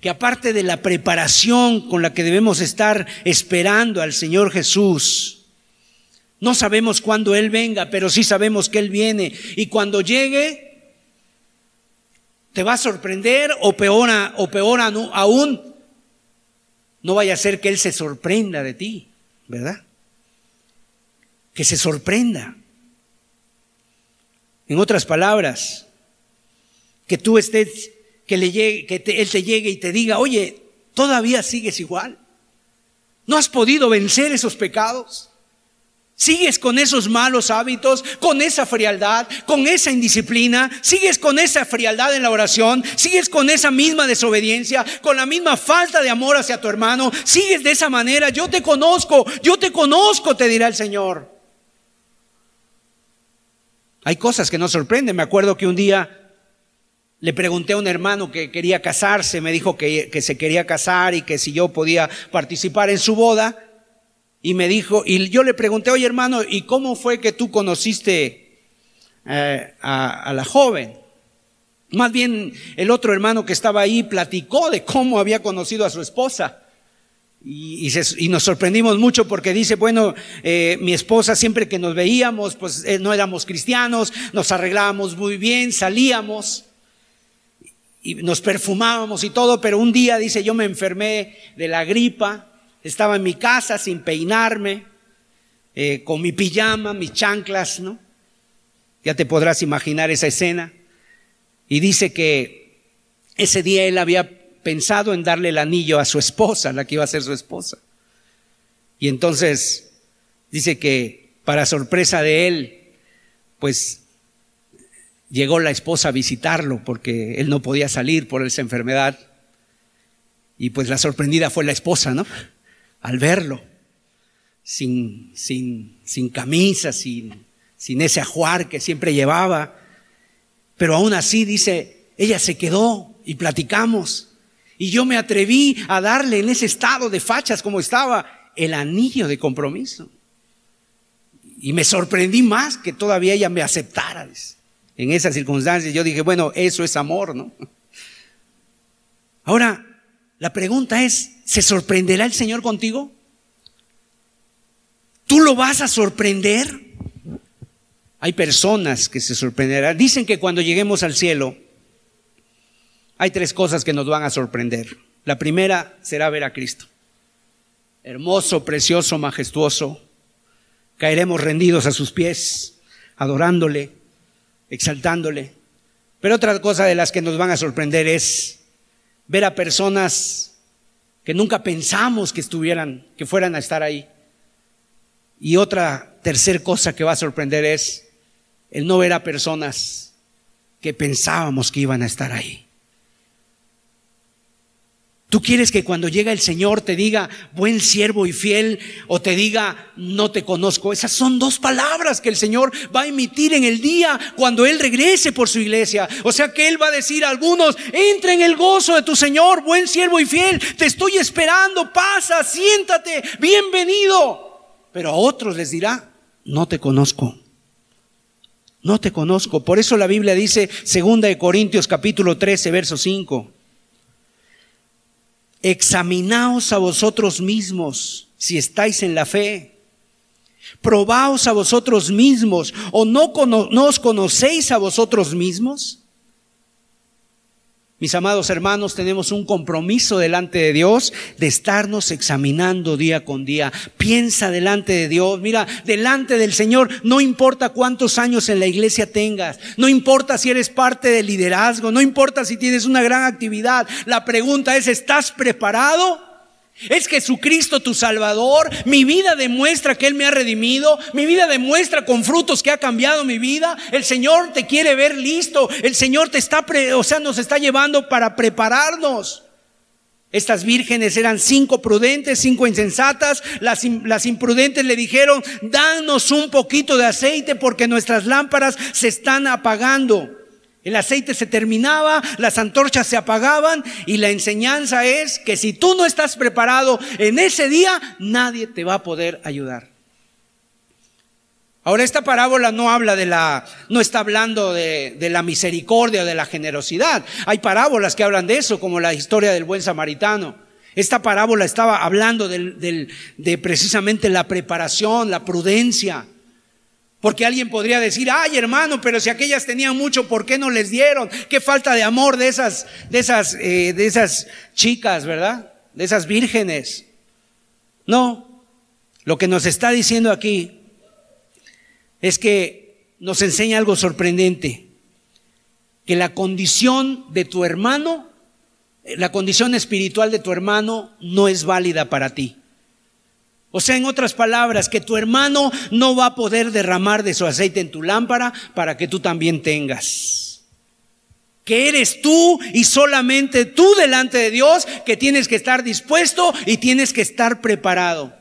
que aparte de la preparación con la que debemos estar esperando al Señor Jesús, no sabemos cuándo Él venga, pero sí sabemos que Él viene. Y cuando llegue, te va a sorprender o peor, o peor aún, no vaya a ser que Él se sorprenda de ti, ¿verdad? Que se sorprenda. En otras palabras, que tú estés, que, le llegue, que Él te llegue y te diga, oye, todavía sigues igual. ¿No has podido vencer esos pecados? ¿Sigues con esos malos hábitos, con esa frialdad, con esa indisciplina? ¿Sigues con esa frialdad en la oración? ¿Sigues con esa misma desobediencia, con la misma falta de amor hacia tu hermano? ¿Sigues de esa manera? Yo te conozco, yo te conozco, te dirá el Señor. Hay cosas que nos sorprenden. Me acuerdo que un día le pregunté a un hermano que quería casarse, me dijo que, se quería casar y que si yo podía participar en su boda. Y me dijo, y yo le pregunté, oye hermano, ¿y cómo fue que tú conociste eh, a, la joven? Más bien el otro hermano que estaba ahí platicó de cómo había conocido a su esposa. Y, nos sorprendimos mucho porque dice, bueno, eh, mi esposa siempre que nos veíamos, pues eh, no éramos cristianos, nos arreglábamos muy bien, salíamos y nos perfumábamos y todo, pero un día dice, yo me enfermé de la gripa estaba en mi casa sin peinarme, eh, con mi pijama, mis chanclas, ¿no? Ya te podrás imaginar esa escena. Y dice que ese día él había pensado en darle el anillo a su esposa, la que iba a ser su esposa. Y entonces dice que para sorpresa de él, pues llegó la esposa a visitarlo porque él no podía salir por esa enfermedad. Y pues la sorprendida fue la esposa, ¿no? al verlo, sin, sin, sin camisa, sin, sin ese ajuar que siempre llevaba. Pero aún así dice, ella se quedó y platicamos. Y yo me atreví a darle en ese estado de fachas como estaba el anillo de compromiso. Y me sorprendí más que todavía ella me aceptara. En esas circunstancias yo dije, bueno, eso es amor, ¿no? Ahora, la pregunta es, ¿se sorprenderá el Señor contigo? ¿Tú lo vas a sorprender? Hay personas que se sorprenderán. Dicen que cuando lleguemos al cielo, hay tres cosas que nos van a sorprender. La primera será ver a Cristo. Hermoso, precioso, majestuoso. Caeremos rendidos a sus pies, adorándole, exaltándole. Pero otra cosa de las que nos van a sorprender es ver a personas que nunca pensamos que estuvieran, que fueran a estar ahí. Y otra tercer cosa que va a sorprender es el no ver a personas que pensábamos que iban a estar ahí. Tú quieres que cuando llega el Señor te diga buen siervo y fiel o te diga no te conozco. Esas son dos palabras que el Señor va a emitir en el día cuando Él regrese por su iglesia. O sea que Él va a decir a algunos, entra en el gozo de tu Señor, buen siervo y fiel. Te estoy esperando, pasa, siéntate, bienvenido. Pero a otros les dirá, no te conozco. No te conozco. Por eso la Biblia dice, segunda de Corintios capítulo 13, verso 5 examinaos a vosotros mismos si estáis en la fe. Probaos a vosotros mismos o no, no os conocéis a vosotros mismos. Mis amados hermanos, tenemos un compromiso delante de Dios de estarnos examinando día con día. Piensa delante de Dios, mira, delante del Señor, no importa cuántos años en la iglesia tengas, no importa si eres parte del liderazgo, no importa si tienes una gran actividad. La pregunta es, ¿estás preparado? Es Jesucristo tu Salvador. Mi vida demuestra que Él me ha redimido. Mi vida demuestra con frutos que ha cambiado mi vida. El Señor te quiere ver listo. El Señor te está, o sea, nos está llevando para prepararnos. Estas vírgenes eran cinco prudentes, cinco insensatas. Las, las, imprudentes le dijeron, danos un poquito de aceite porque nuestras lámparas se están apagando. El aceite se terminaba, las antorchas se apagaban y la enseñanza es que si tú no estás preparado en ese día, nadie te va a poder ayudar. Ahora, esta parábola no habla de la, no está hablando de, la misericordia o de la generosidad. Hay parábolas que hablan de eso, como la historia del buen samaritano. Esta parábola estaba hablando de precisamente la preparación, la prudencia. Porque alguien podría decir, ay hermano, pero si aquellas tenían mucho, ¿por qué no les dieron? Qué falta de amor de esas, de esas, eh, de esas chicas, ¿verdad? De esas vírgenes. No, lo que nos está diciendo aquí es que nos enseña algo sorprendente, que la condición de tu hermano, la condición espiritual de tu hermano no es válida para ti. O sea, en otras palabras, que tu hermano no va a poder derramar de su aceite en tu lámpara para que tú también tengas. Que eres tú y solamente tú delante de Dios que tienes que estar dispuesto y tienes que estar preparado.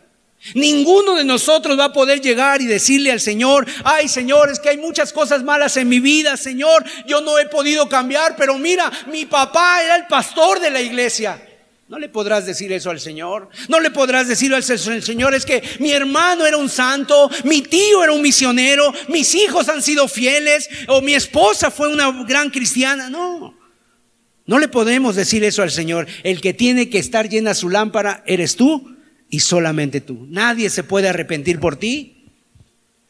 Ninguno de nosotros va a poder llegar y decirle al Señor, ay Señor, es que hay muchas cosas malas en mi vida, Señor, yo no he podido cambiar, pero mira, mi papá era el pastor de la iglesia. No le podrás decir eso al Señor. No le podrás decir al Señor, es que mi hermano era un santo, mi tío era un misionero, mis hijos han sido fieles o mi esposa fue una gran cristiana. No, no le podemos decir eso al Señor. El que tiene que estar llena su lámpara eres tú y solamente tú. Nadie se puede arrepentir por ti.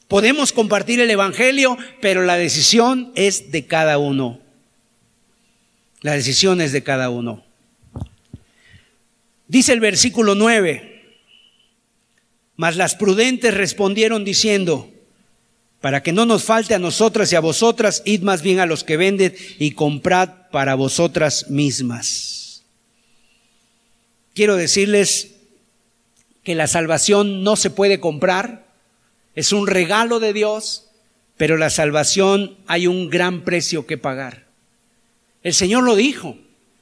Podemos compartir el Evangelio, pero la decisión es de cada uno. La decisión es de cada uno. Dice el versículo 9, mas las prudentes respondieron diciendo, para que no nos falte a nosotras y a vosotras, id más bien a los que venden y comprad para vosotras mismas. Quiero decirles que la salvación no se puede comprar, es un regalo de Dios, pero la salvación hay un gran precio que pagar. El Señor lo dijo.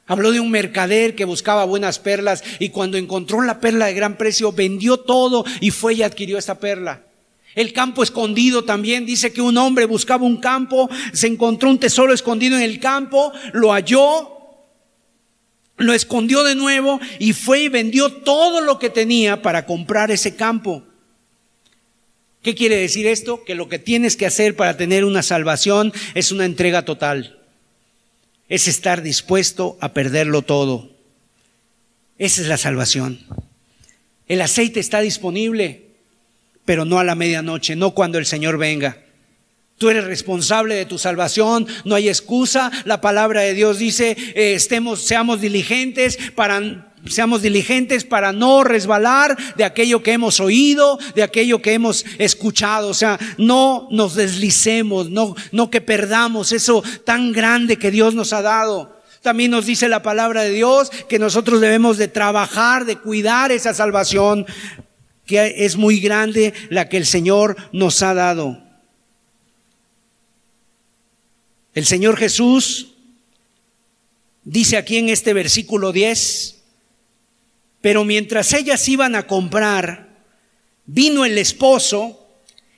Habló de un mercader que buscaba buenas perlas y cuando encontró la perla de gran precio vendió todo y fue y adquirió esta perla. El campo escondido también dice que un hombre buscaba un campo, se encontró un tesoro escondido en el campo, lo halló, lo escondió de nuevo y fue y vendió todo lo que tenía para comprar ese campo. ¿Qué quiere decir esto? Que lo que tienes que hacer para tener una salvación es una entrega total. Es estar dispuesto a perderlo todo. Esa es la salvación. El aceite está disponible, pero no a la medianoche, no cuando el Señor venga. Tú eres responsable de tu salvación, no hay excusa. La palabra de Dios dice, eh, estemos, seamos diligentes para seamos diligentes para no resbalar de aquello que hemos oído, de aquello que hemos escuchado. O sea, no nos deslicemos, no, que perdamos eso tan grande que Dios nos ha dado. También nos dice la palabra de Dios que nosotros debemos de trabajar, de cuidar esa salvación que es muy grande la que el Señor nos ha dado. El Señor Jesús dice aquí en este versículo 10, pero mientras ellas iban a comprar, vino el esposo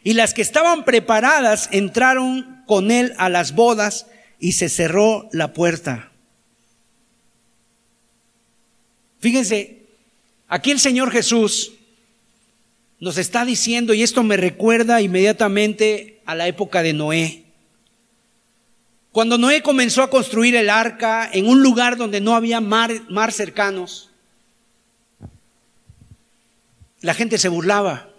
y las que estaban preparadas entraron con él a las bodas y se cerró la puerta. Fíjense, aquí el Señor Jesús nos está diciendo, y esto me recuerda inmediatamente a la época de Noé. Cuando Noé comenzó a construir el arca en un lugar donde no había mar, mar cercanos, la gente se burlaba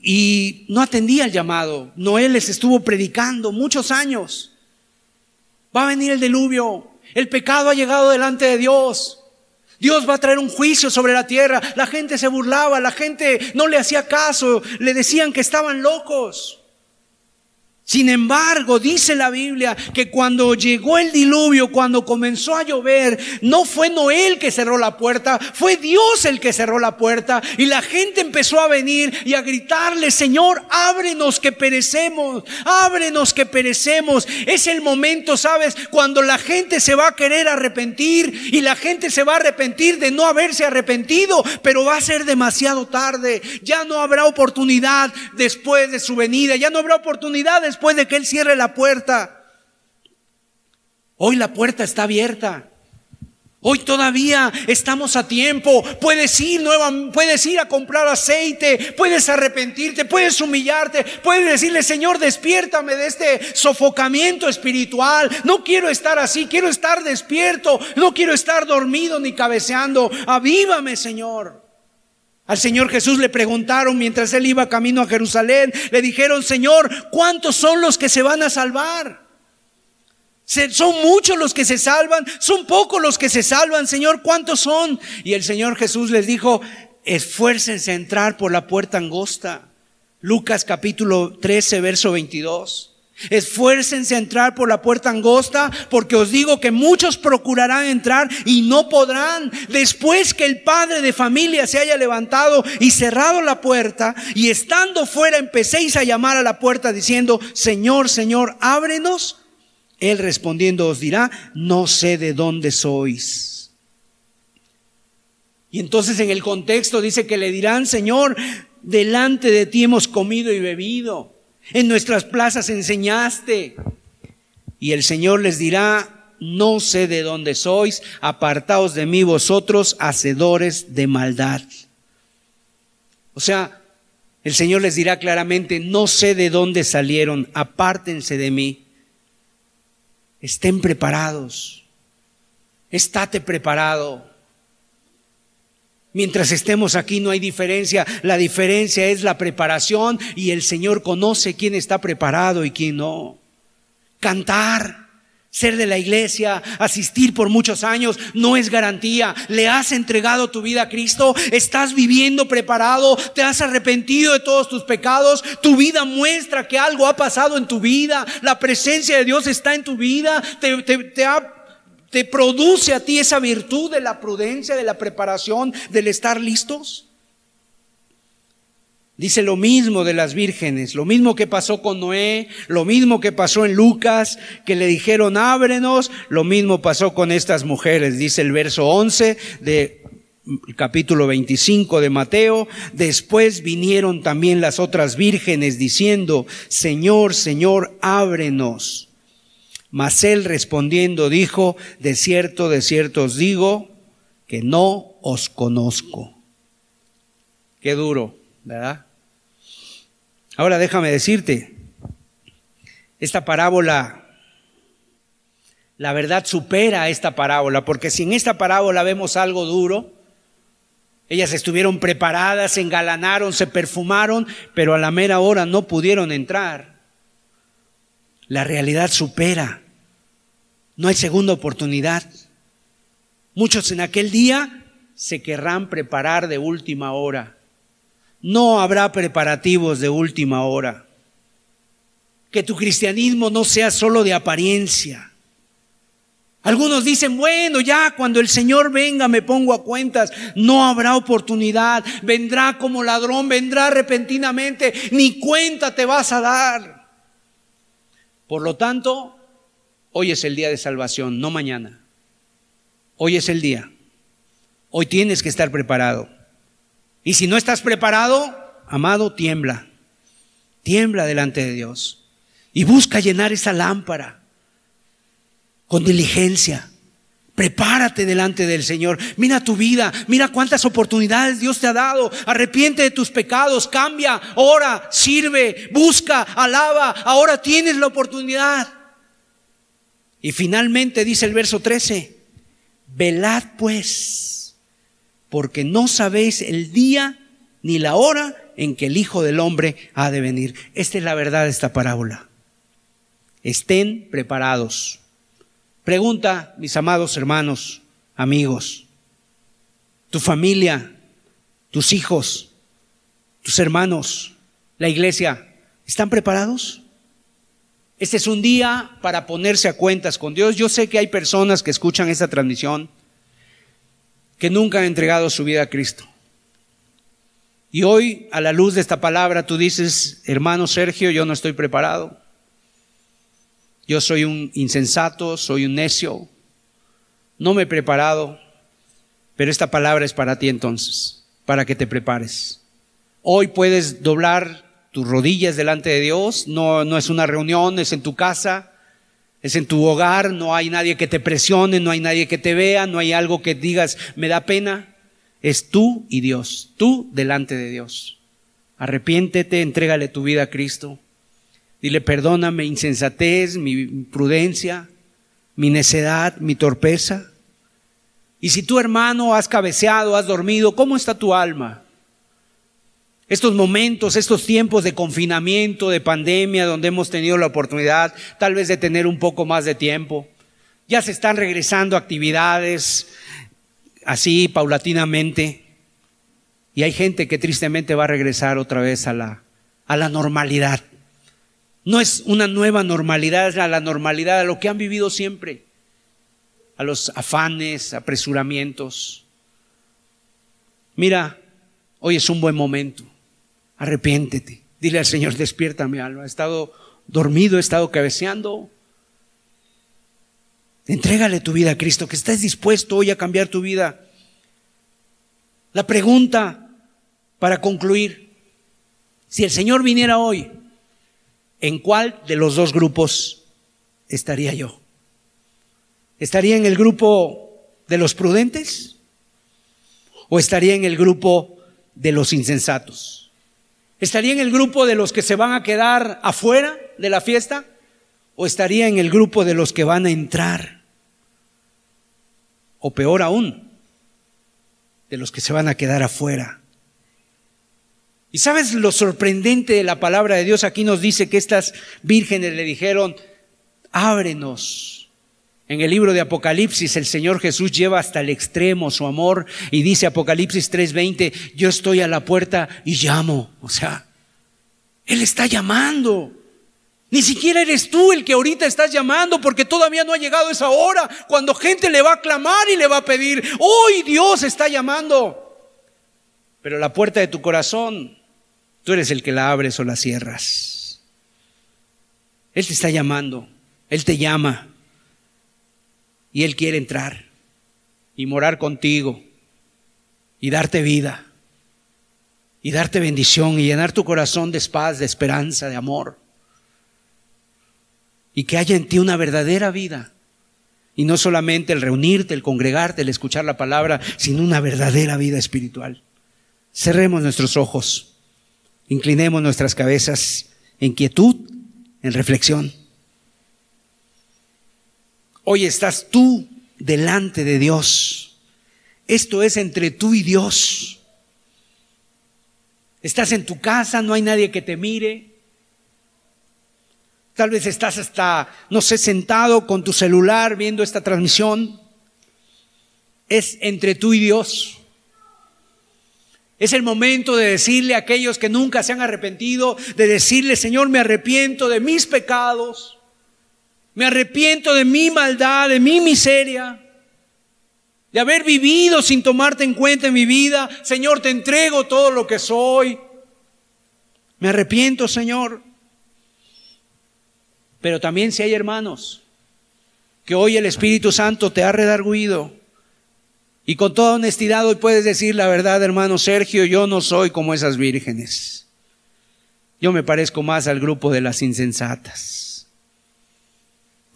y no atendía el llamado. Noé les estuvo predicando muchos años. Va a venir el diluvio, el pecado ha llegado delante de Dios. Dios va a traer un juicio sobre la tierra. La gente se burlaba, la gente no le hacía caso, le decían que estaban locos. Sin embargo, dice la Biblia que cuando llegó el diluvio, cuando comenzó a llover, no fue Noé el que cerró la puerta, fue Dios el que cerró la puerta y la gente empezó a venir y a gritarle, Señor, ábrenos que perecemos, ábrenos que perecemos. Es el momento, ¿sabes? Cuando la gente se va a querer arrepentir y la gente se va a arrepentir de no haberse arrepentido, pero va a ser demasiado tarde. Ya no habrá oportunidad después de su venida, ya no habrá oportunidad después de que Él cierre la puerta. Hoy la puerta está abierta. Hoy todavía estamos a tiempo. Puedes ir nueva, puedes ir a comprar aceite, puedes arrepentirte, puedes humillarte, puedes decirle, Señor, despiértame de este sofocamiento espiritual. No quiero estar así, quiero estar despierto, no quiero estar dormido ni cabeceando. Avívame, Señor. Al Señor Jesús le preguntaron mientras él iba camino a Jerusalén, le dijeron, Señor, ¿cuántos son los que se van a salvar? Son muchos los que se salvan, son pocos los que se salvan, Señor, ¿cuántos son? Y el Señor Jesús les dijo, esfuércense a entrar por la puerta angosta. Lucas capítulo 13, verso 22. Esfuércense a entrar por la puerta angosta, porque os digo que muchos procurarán entrar y no podrán. Después que el padre de familia se haya levantado y cerrado la puerta, y estando fuera empecéis a llamar a la puerta diciendo, Señor, Señor, ábrenos. Él respondiendo os dirá, no sé de dónde sois. Y entonces en el contexto dice que le dirán, Señor, delante de ti hemos comido y bebido, en nuestras plazas enseñaste. Y el Señor les dirá, no sé de dónde sois, apartaos de mí vosotros, hacedores de maldad. O sea, el Señor les dirá claramente, no sé de dónde salieron, apártense de mí estén preparados. Estate preparado. Mientras estemos aquí no hay diferencia. La diferencia es la preparación y el Señor conoce quién está preparado y quién no. Cantar ser de la iglesia, asistir por muchos años, no es garantía. ¿Le has entregado tu vida a Cristo? ¿Estás viviendo preparado? ¿Te has arrepentido de todos tus pecados? ¿Tu vida muestra que algo ha pasado en tu vida? ¿La presencia de Dios está en tu vida? ¿Te, te produce a ti esa virtud de la prudencia, de la preparación, del estar listos? Dice lo mismo de las vírgenes, lo mismo que pasó con Noé, lo mismo que pasó en Lucas, que le dijeron ábrenos, lo mismo pasó con estas mujeres, dice el verso 11 de capítulo 25 de Mateo, después vinieron también las otras vírgenes diciendo, Señor, Señor, ábrenos. Mas él respondiendo dijo, de cierto, de cierto os digo, que no os conozco. Qué duro, ¿verdad? Ahora déjame decirte, esta parábola, la verdad supera esta parábola, porque si en esta parábola vemos algo duro, ellas estuvieron preparadas, se engalanaron, se perfumaron, pero a la mera hora no pudieron entrar. La realidad supera. No hay segunda oportunidad. Muchos en aquel día se querrán preparar de última hora. No habrá preparativos de última hora. Que tu cristianismo no sea solo de apariencia. Algunos dicen, bueno, ya cuando el Señor venga me pongo a cuentas. No habrá oportunidad. Vendrá como ladrón, vendrá repentinamente. Ni cuenta te vas a dar. Por lo tanto, hoy es el día de salvación, no mañana. Hoy es el día. Hoy tienes que estar preparado. Y si no estás preparado, amado, tiembla. Tiembla delante de Dios. Y busca llenar esa lámpara con diligencia. Prepárate delante del Señor. Mira tu vida. Mira cuántas oportunidades Dios te ha dado. Arrepiente de tus pecados. Cambia. Ora. Sirve. Busca. Alaba. Ahora tienes la oportunidad. Y finalmente dice el verso 13. Velad pues porque no sabéis el día ni la hora en que el Hijo del Hombre ha de venir. Esta es la verdad de esta parábola. Estén preparados. Pregunta, mis amados hermanos, amigos, tu familia, tus hijos, tus hermanos, la iglesia, ¿están preparados? Este es un día para ponerse a cuentas con Dios. Yo sé que hay personas que escuchan esta transmisión que nunca han entregado su vida a Cristo. Y hoy, a la luz de esta palabra, tú dices, hermano Sergio, yo no estoy preparado. Yo soy un insensato, soy un necio. No me he preparado, pero esta palabra es para ti entonces, para que te prepares. Hoy puedes doblar tus rodillas delante de Dios, no, no es una reunión, es en tu casa. Es en tu hogar, no hay nadie que te presione, no hay nadie que te vea, no hay algo que digas, me da pena. Es tú y Dios, tú delante de Dios. Arrepiéntete, entrégale tu vida a Cristo. Dile, perdóname insensatez, mi prudencia, mi necedad, mi torpeza. Y si tu hermano has cabeceado, has dormido, ¿cómo está tu alma? Estos momentos, estos tiempos de confinamiento, de pandemia, donde hemos tenido la oportunidad tal vez de tener un poco más de tiempo. Ya se están regresando actividades así paulatinamente. Y hay gente que tristemente va a regresar otra vez a la, a la normalidad. No es una nueva normalidad, es la normalidad, a lo que han vivido siempre. A los afanes, apresuramientos. Mira, hoy es un buen momento arrepiéntete. Dile al Señor, despierta mi alma. He estado dormido, he estado cabeceando. Entrégale tu vida a Cristo, que estés dispuesto hoy a cambiar tu vida. La pregunta para concluir, si el Señor viniera hoy, ¿en cuál de los dos grupos estaría yo? ¿Estaría en el grupo de los prudentes o estaría en el grupo de los insensatos? ¿Estaría en el grupo de los que se van a quedar afuera de la fiesta? ¿O estaría en el grupo de los que van a entrar? O peor aún, de los que se van a quedar afuera. ¿Y sabes lo sorprendente de la palabra de Dios? Aquí nos dice que estas vírgenes le dijeron, ábrenos en el libro de Apocalipsis el Señor Jesús lleva hasta el extremo su amor y dice Apocalipsis 3:20, yo estoy a la puerta y llamo. O sea, Él está llamando. Ni siquiera eres tú el que ahorita estás llamando porque todavía no ha llegado esa hora cuando gente le va a clamar y le va a pedir, hoy Dios está llamando. Pero la puerta de tu corazón, tú eres el que la abres o la cierras. Él te está llamando, Él te llama. Y Él quiere entrar y morar contigo y darte vida y darte bendición y llenar tu corazón de paz, de esperanza, de amor. Y que haya en ti una verdadera vida. Y no solamente el reunirte, el congregarte, el escuchar la palabra, sino una verdadera vida espiritual. Cerremos nuestros ojos, inclinemos nuestras cabezas en quietud, en reflexión. Hoy estás tú delante de Dios. Esto es entre tú y Dios. Estás en tu casa, no hay nadie que te mire. Tal vez estás hasta, no sé, sentado con tu celular viendo esta transmisión. Es entre tú y Dios. Es el momento de decirle a aquellos que nunca se han arrepentido, de decirle, Señor, me arrepiento de mis pecados. Me arrepiento de mi maldad, de mi miseria, de haber vivido sin tomarte en cuenta en mi vida. Señor, te entrego todo lo que soy. Me arrepiento, Señor. Pero también si hay hermanos que hoy el Espíritu Santo te ha redarguido y con toda honestidad hoy puedes decir la verdad, hermano Sergio, yo no soy como esas vírgenes. Yo me parezco más al grupo de las insensatas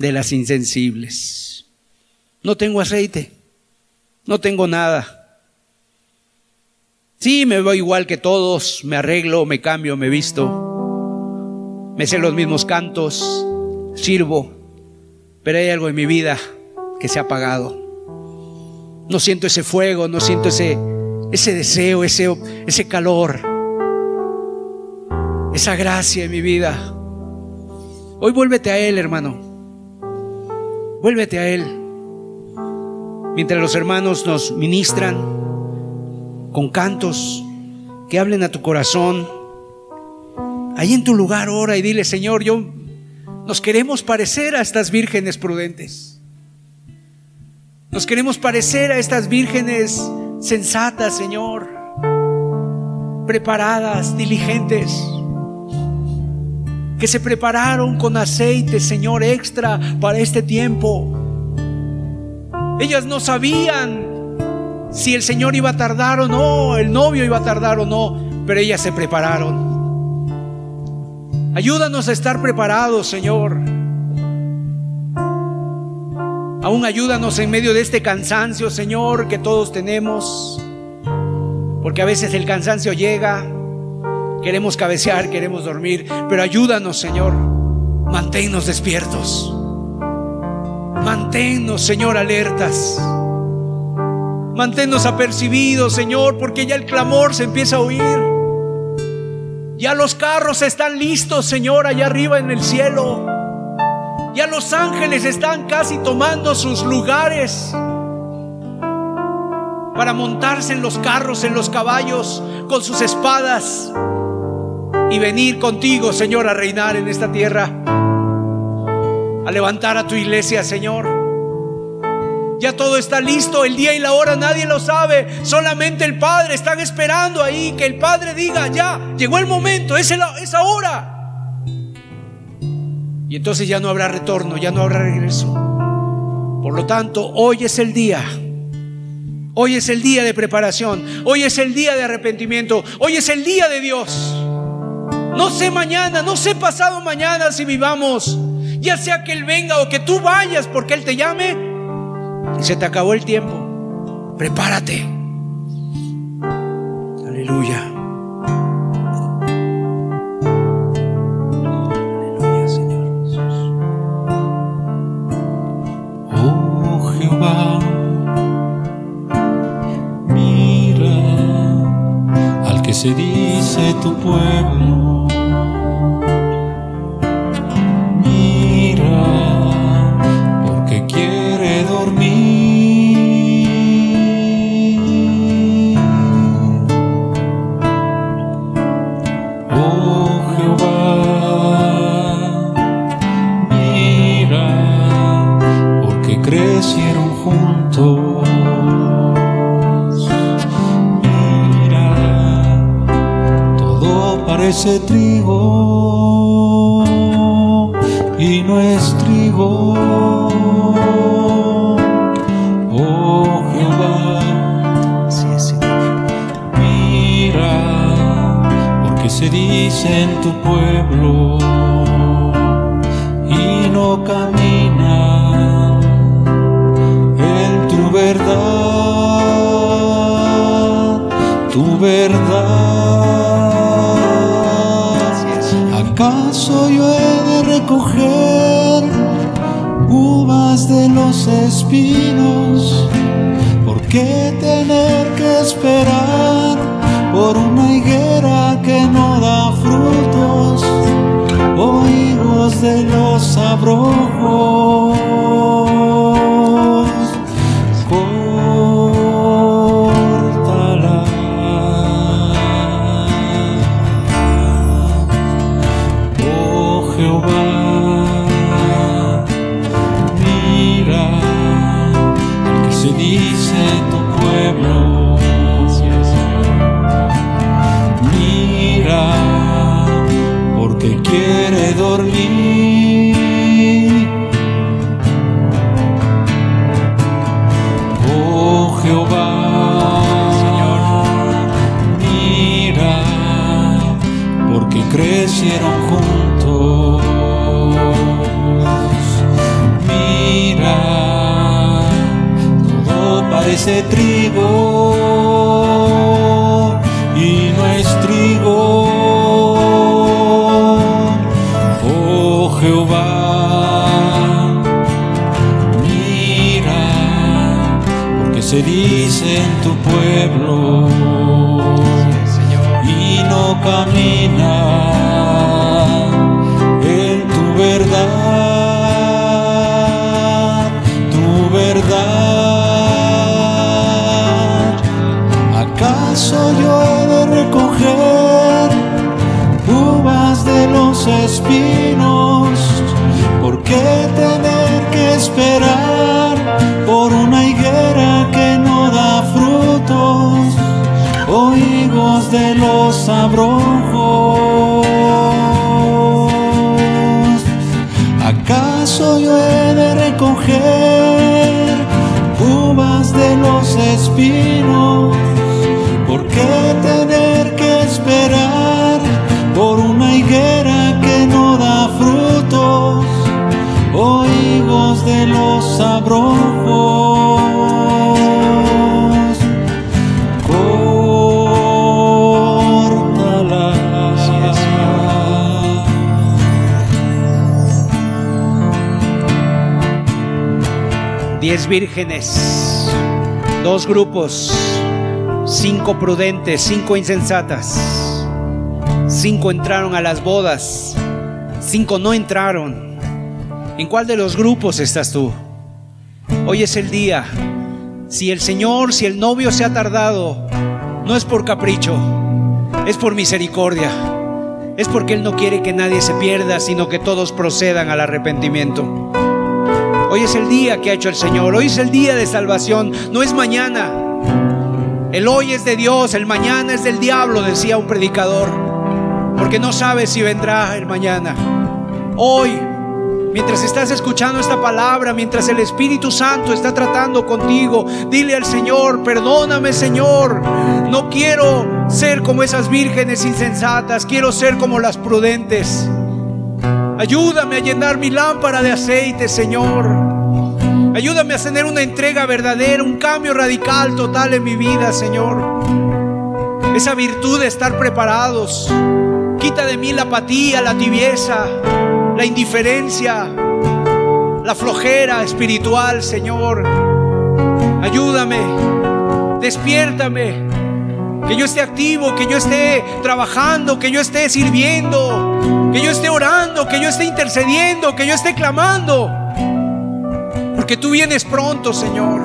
de las insensibles. No tengo aceite, no tengo nada. Sí, me veo igual que todos, me arreglo, me cambio, me visto, me sé los mismos cantos, sirvo, pero hay algo en mi vida que se ha apagado. No siento ese fuego, no siento ese, ese deseo, ese, ese calor, esa gracia en mi vida. Hoy vuélvete a Él, hermano. Vuélvete a Él. Mientras los hermanos nos ministran con cantos que hablen a tu corazón, ahí en tu lugar ora y dile, Señor, yo nos queremos parecer a estas vírgenes prudentes. Nos queremos parecer a estas vírgenes sensatas, Señor, preparadas, diligentes que se prepararon con aceite, Señor, extra para este tiempo. Ellas no sabían si el Señor iba a tardar o no, el novio iba a tardar o no, pero ellas se prepararon. Ayúdanos a estar preparados, Señor. Aún ayúdanos en medio de este cansancio, Señor, que todos tenemos. Porque a veces el cansancio llega, queremos cabecear, queremos dormir, pero ayúdanos, Señor. Manténnos despiertos. Manténnos, Señor, alertas. Manténnos apercibidos, Señor, porque ya el clamor se empieza a oír. Ya los carros están listos, Señor, allá arriba en el cielo. Ya los ángeles están casi tomando sus lugares para montarse en los carros, en los caballos, con sus espadas y venir contigo, Señor, a reinar en esta tierra, a levantar a tu iglesia, Señor. Ya todo está listo, el día y la hora nadie lo sabe, solamente el Padre. Están esperando ahí que el Padre diga, ya, llegó el momento, es, es ahora. Y entonces ya no habrá retorno, ya no habrá regreso. Por lo tanto, hoy es el día. Hoy es el día de preparación. Hoy es el día de arrepentimiento. Hoy es el día de Dios. No sé mañana, no sé pasado mañana si vivamos. Ya sea que Él venga o que tú vayas porque Él te llame. Y se te acabó el tiempo. Prepárate. Aleluya. se dice tu pueblo. ¿Acaso yo he de recoger uvas de los espinos? ¿Por qué tener que esperar por una higuera que no da frutos o higos de los abrojos? Abrojos? ¿Acaso yo he de recoger uvas de los espinos? ¿Por qué tener que esperar por una higuera que no da frutos o higos de los sabrosos? Vírgenes, dos grupos, cinco prudentes, cinco insensatas. Cinco entraron a las bodas, cinco no entraron. ¿En cuál de los grupos estás tú? Hoy es el día. Si el Señor, si el novio se ha tardado, no es por capricho, es por misericordia. Es porque Él no quiere que nadie se pierda, sino que todos procedan al arrepentimiento. Hoy es el día que ha hecho el Señor, hoy es el día de salvación, no es mañana. El hoy es de Dios, el mañana es del diablo, decía un predicador porque no sabes si vendrá el mañana. Hoy, mientras estás escuchando esta palabra, mientras el Espíritu Santo está tratando contigo, dile al Señor, perdóname Señor, no quiero ser como esas vírgenes insensatas, quiero ser como las prudentes. Ayúdame a llenar mi lámpara de aceite, Señor. Ayúdame a tener una entrega verdadera, un cambio radical total en mi vida, Señor. Esa virtud de estar preparados Quita de mí la apatía, la tibieza, la indiferencia, la flojera espiritual, Señor. Ayúdame, despiértame, que yo esté activo, que yo esté trabajando, que yo esté sirviendo, que yo esté orando, que yo esté intercediendo, que yo esté clamando. Porque tú vienes pronto, Señor.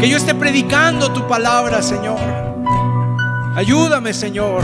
Que yo esté predicando tu palabra, Señor. Ayúdame, Señor.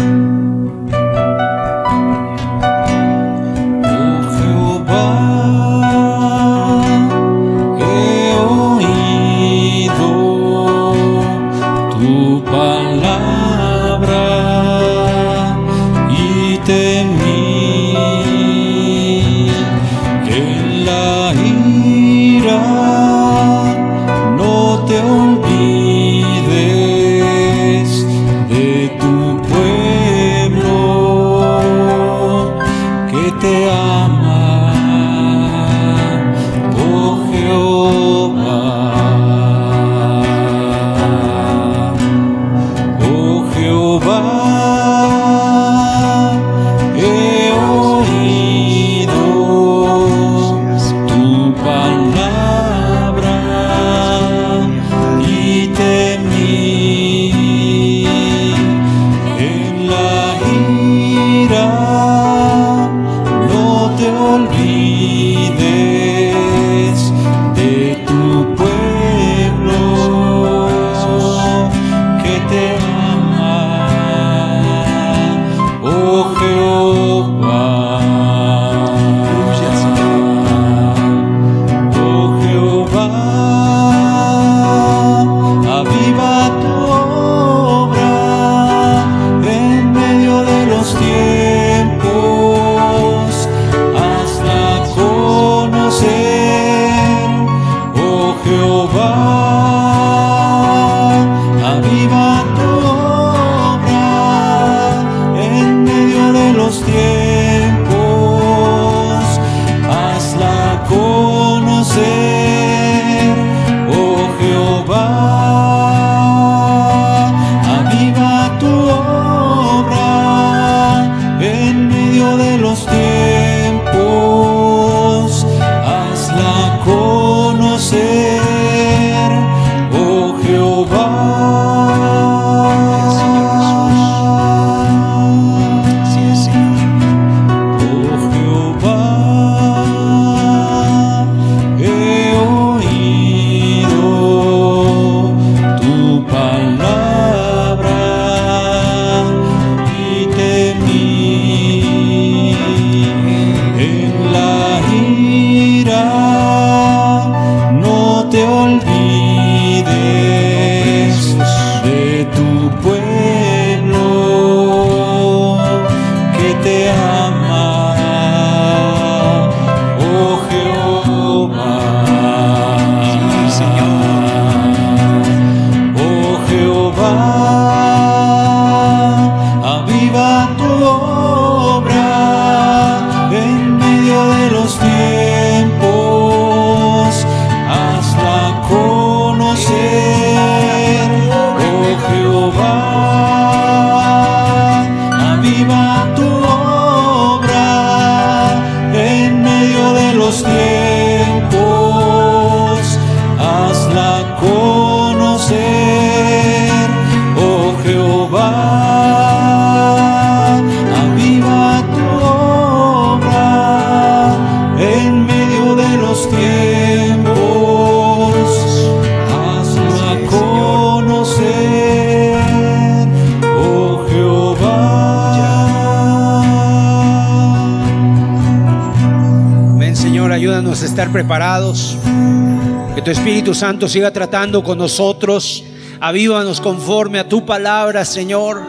Santo siga tratando con nosotros. Avívanos conforme a tu palabra, Señor.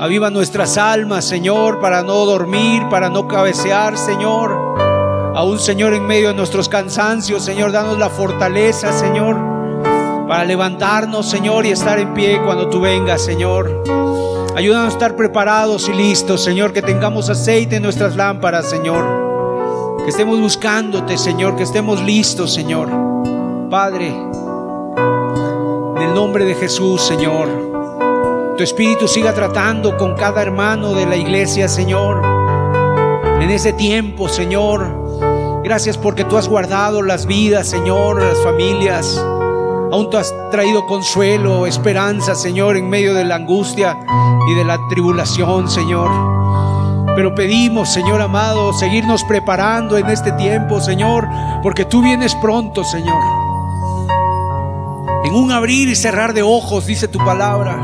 Aviva nuestras almas, Señor, para no dormir, para no cabecear, Señor. Aún, Señor, en medio de nuestros cansancios, Señor, danos la fortaleza, Señor, para levantarnos, Señor, y estar en pie cuando tú vengas, Señor. Ayúdanos a estar preparados y listos, Señor, que tengamos aceite en nuestras lámparas, Señor. Que estemos buscándote, Señor, que estemos listos, Señor. Padre, en el nombre de Jesús, Señor. Tu Espíritu siga tratando con cada hermano de la iglesia, Señor. En ese tiempo, Señor. Gracias porque tú has guardado las vidas, Señor, las familias. Aún tú has traído consuelo, esperanza, Señor, en medio de la angustia y de la tribulación, Señor. Pero pedimos, Señor amado, seguirnos preparando en este tiempo, Señor, porque tú vienes pronto, Señor. En un abrir y cerrar de ojos, dice tu palabra.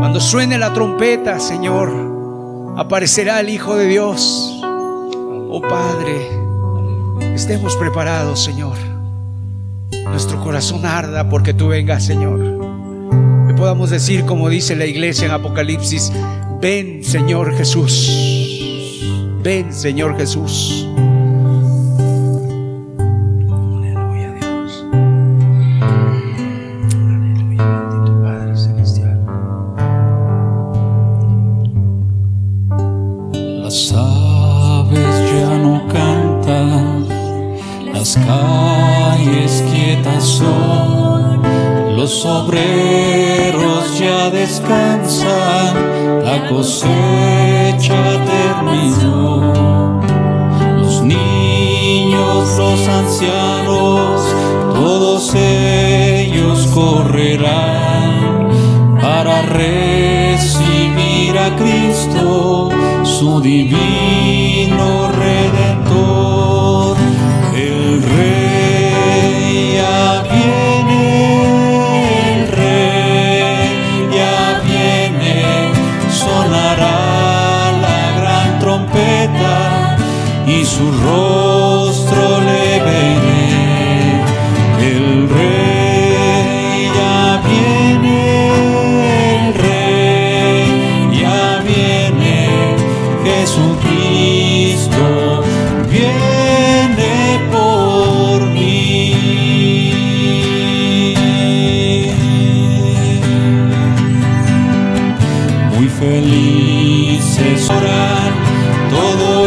Cuando suene la trompeta, Señor, aparecerá el Hijo de Dios. Oh Padre, estemos preparados, Señor. Nuestro corazón arda porque tú vengas, Señor. Que podamos decir, como dice la iglesia en Apocalipsis, ven, Señor Jesús. Ven, Señor Jesús. Su felices orar todo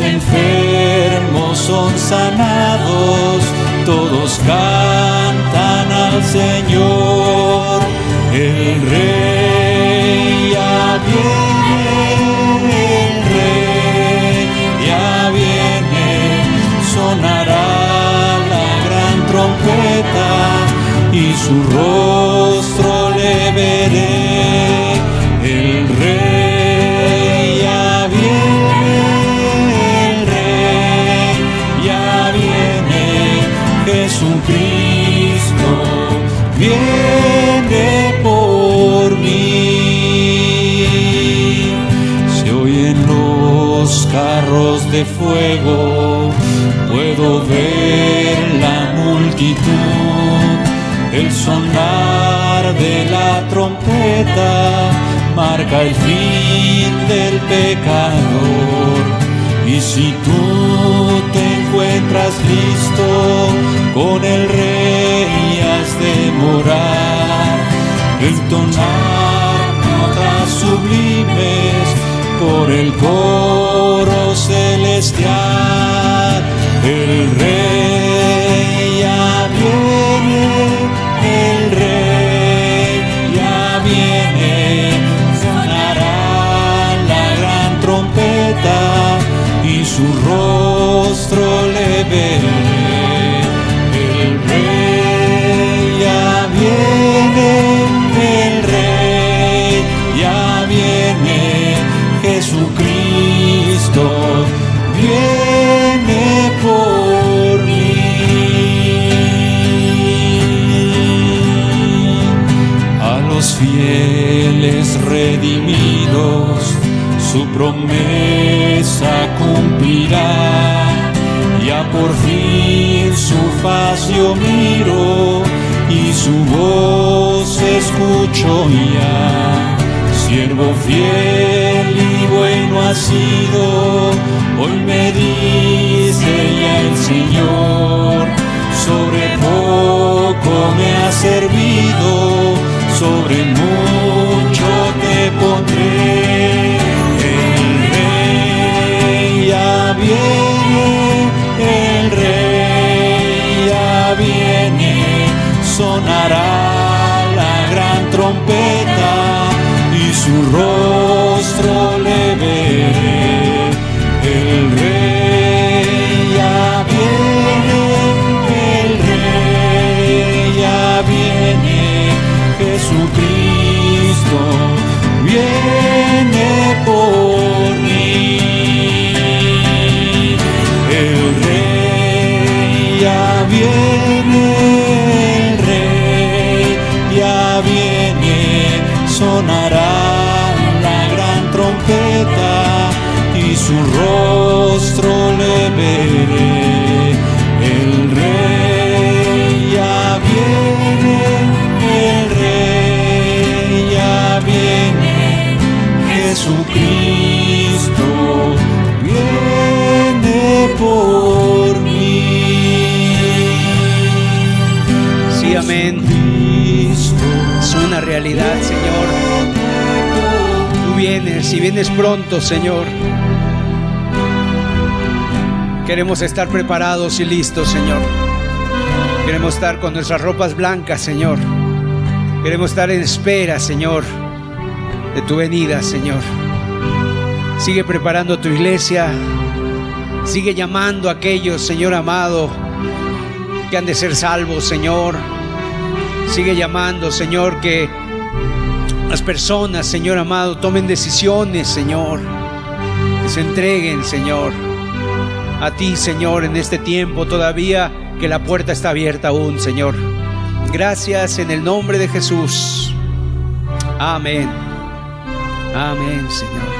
enfermos son sanados, todos cantan al Señor, el Rey ya viene, el Rey ya viene, sonará la gran trompeta y su rostro carros de fuego, puedo ver la multitud, el sonar de la trompeta marca el fin del pecador. Y si tú te encuentras listo con el rey, has de morar, entonar notas sublimes por el coro celestial. El rey ya viene, el rey ya viene, sonará la gran trompeta y su rostro le veré. Redimidos su promesa cumplirá. Ya por fin su faz miro y su voz escucho ya. Siervo fiel y bueno ha sido, hoy me dice ya el Señor, sobre poco me ha servido, sobre mucho trompeta y su rostro le veré. Veré. El rey ya viene, el rey ya viene, Jesucristo viene por mí. Sí, amén. Es una realidad, Señor. Tú vienes y vienes pronto, Señor. Queremos estar preparados y listos, Señor. Queremos estar con nuestras ropas blancas, Señor. Queremos estar en espera, Señor, de tu venida, Señor. Sigue preparando tu iglesia. Sigue llamando a aquellos, Señor amado, que han de ser salvos, Señor. Sigue llamando, Señor, que las personas, Señor amado, tomen decisiones, Señor. Que se entreguen, Señor. A ti, Señor, en este tiempo todavía que la puerta está abierta aún, Señor. Gracias en el nombre de Jesús. Amén. Amén, Señor.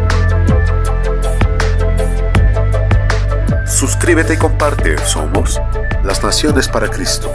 Suscríbete y comparte. Somos las Naciones para Cristo.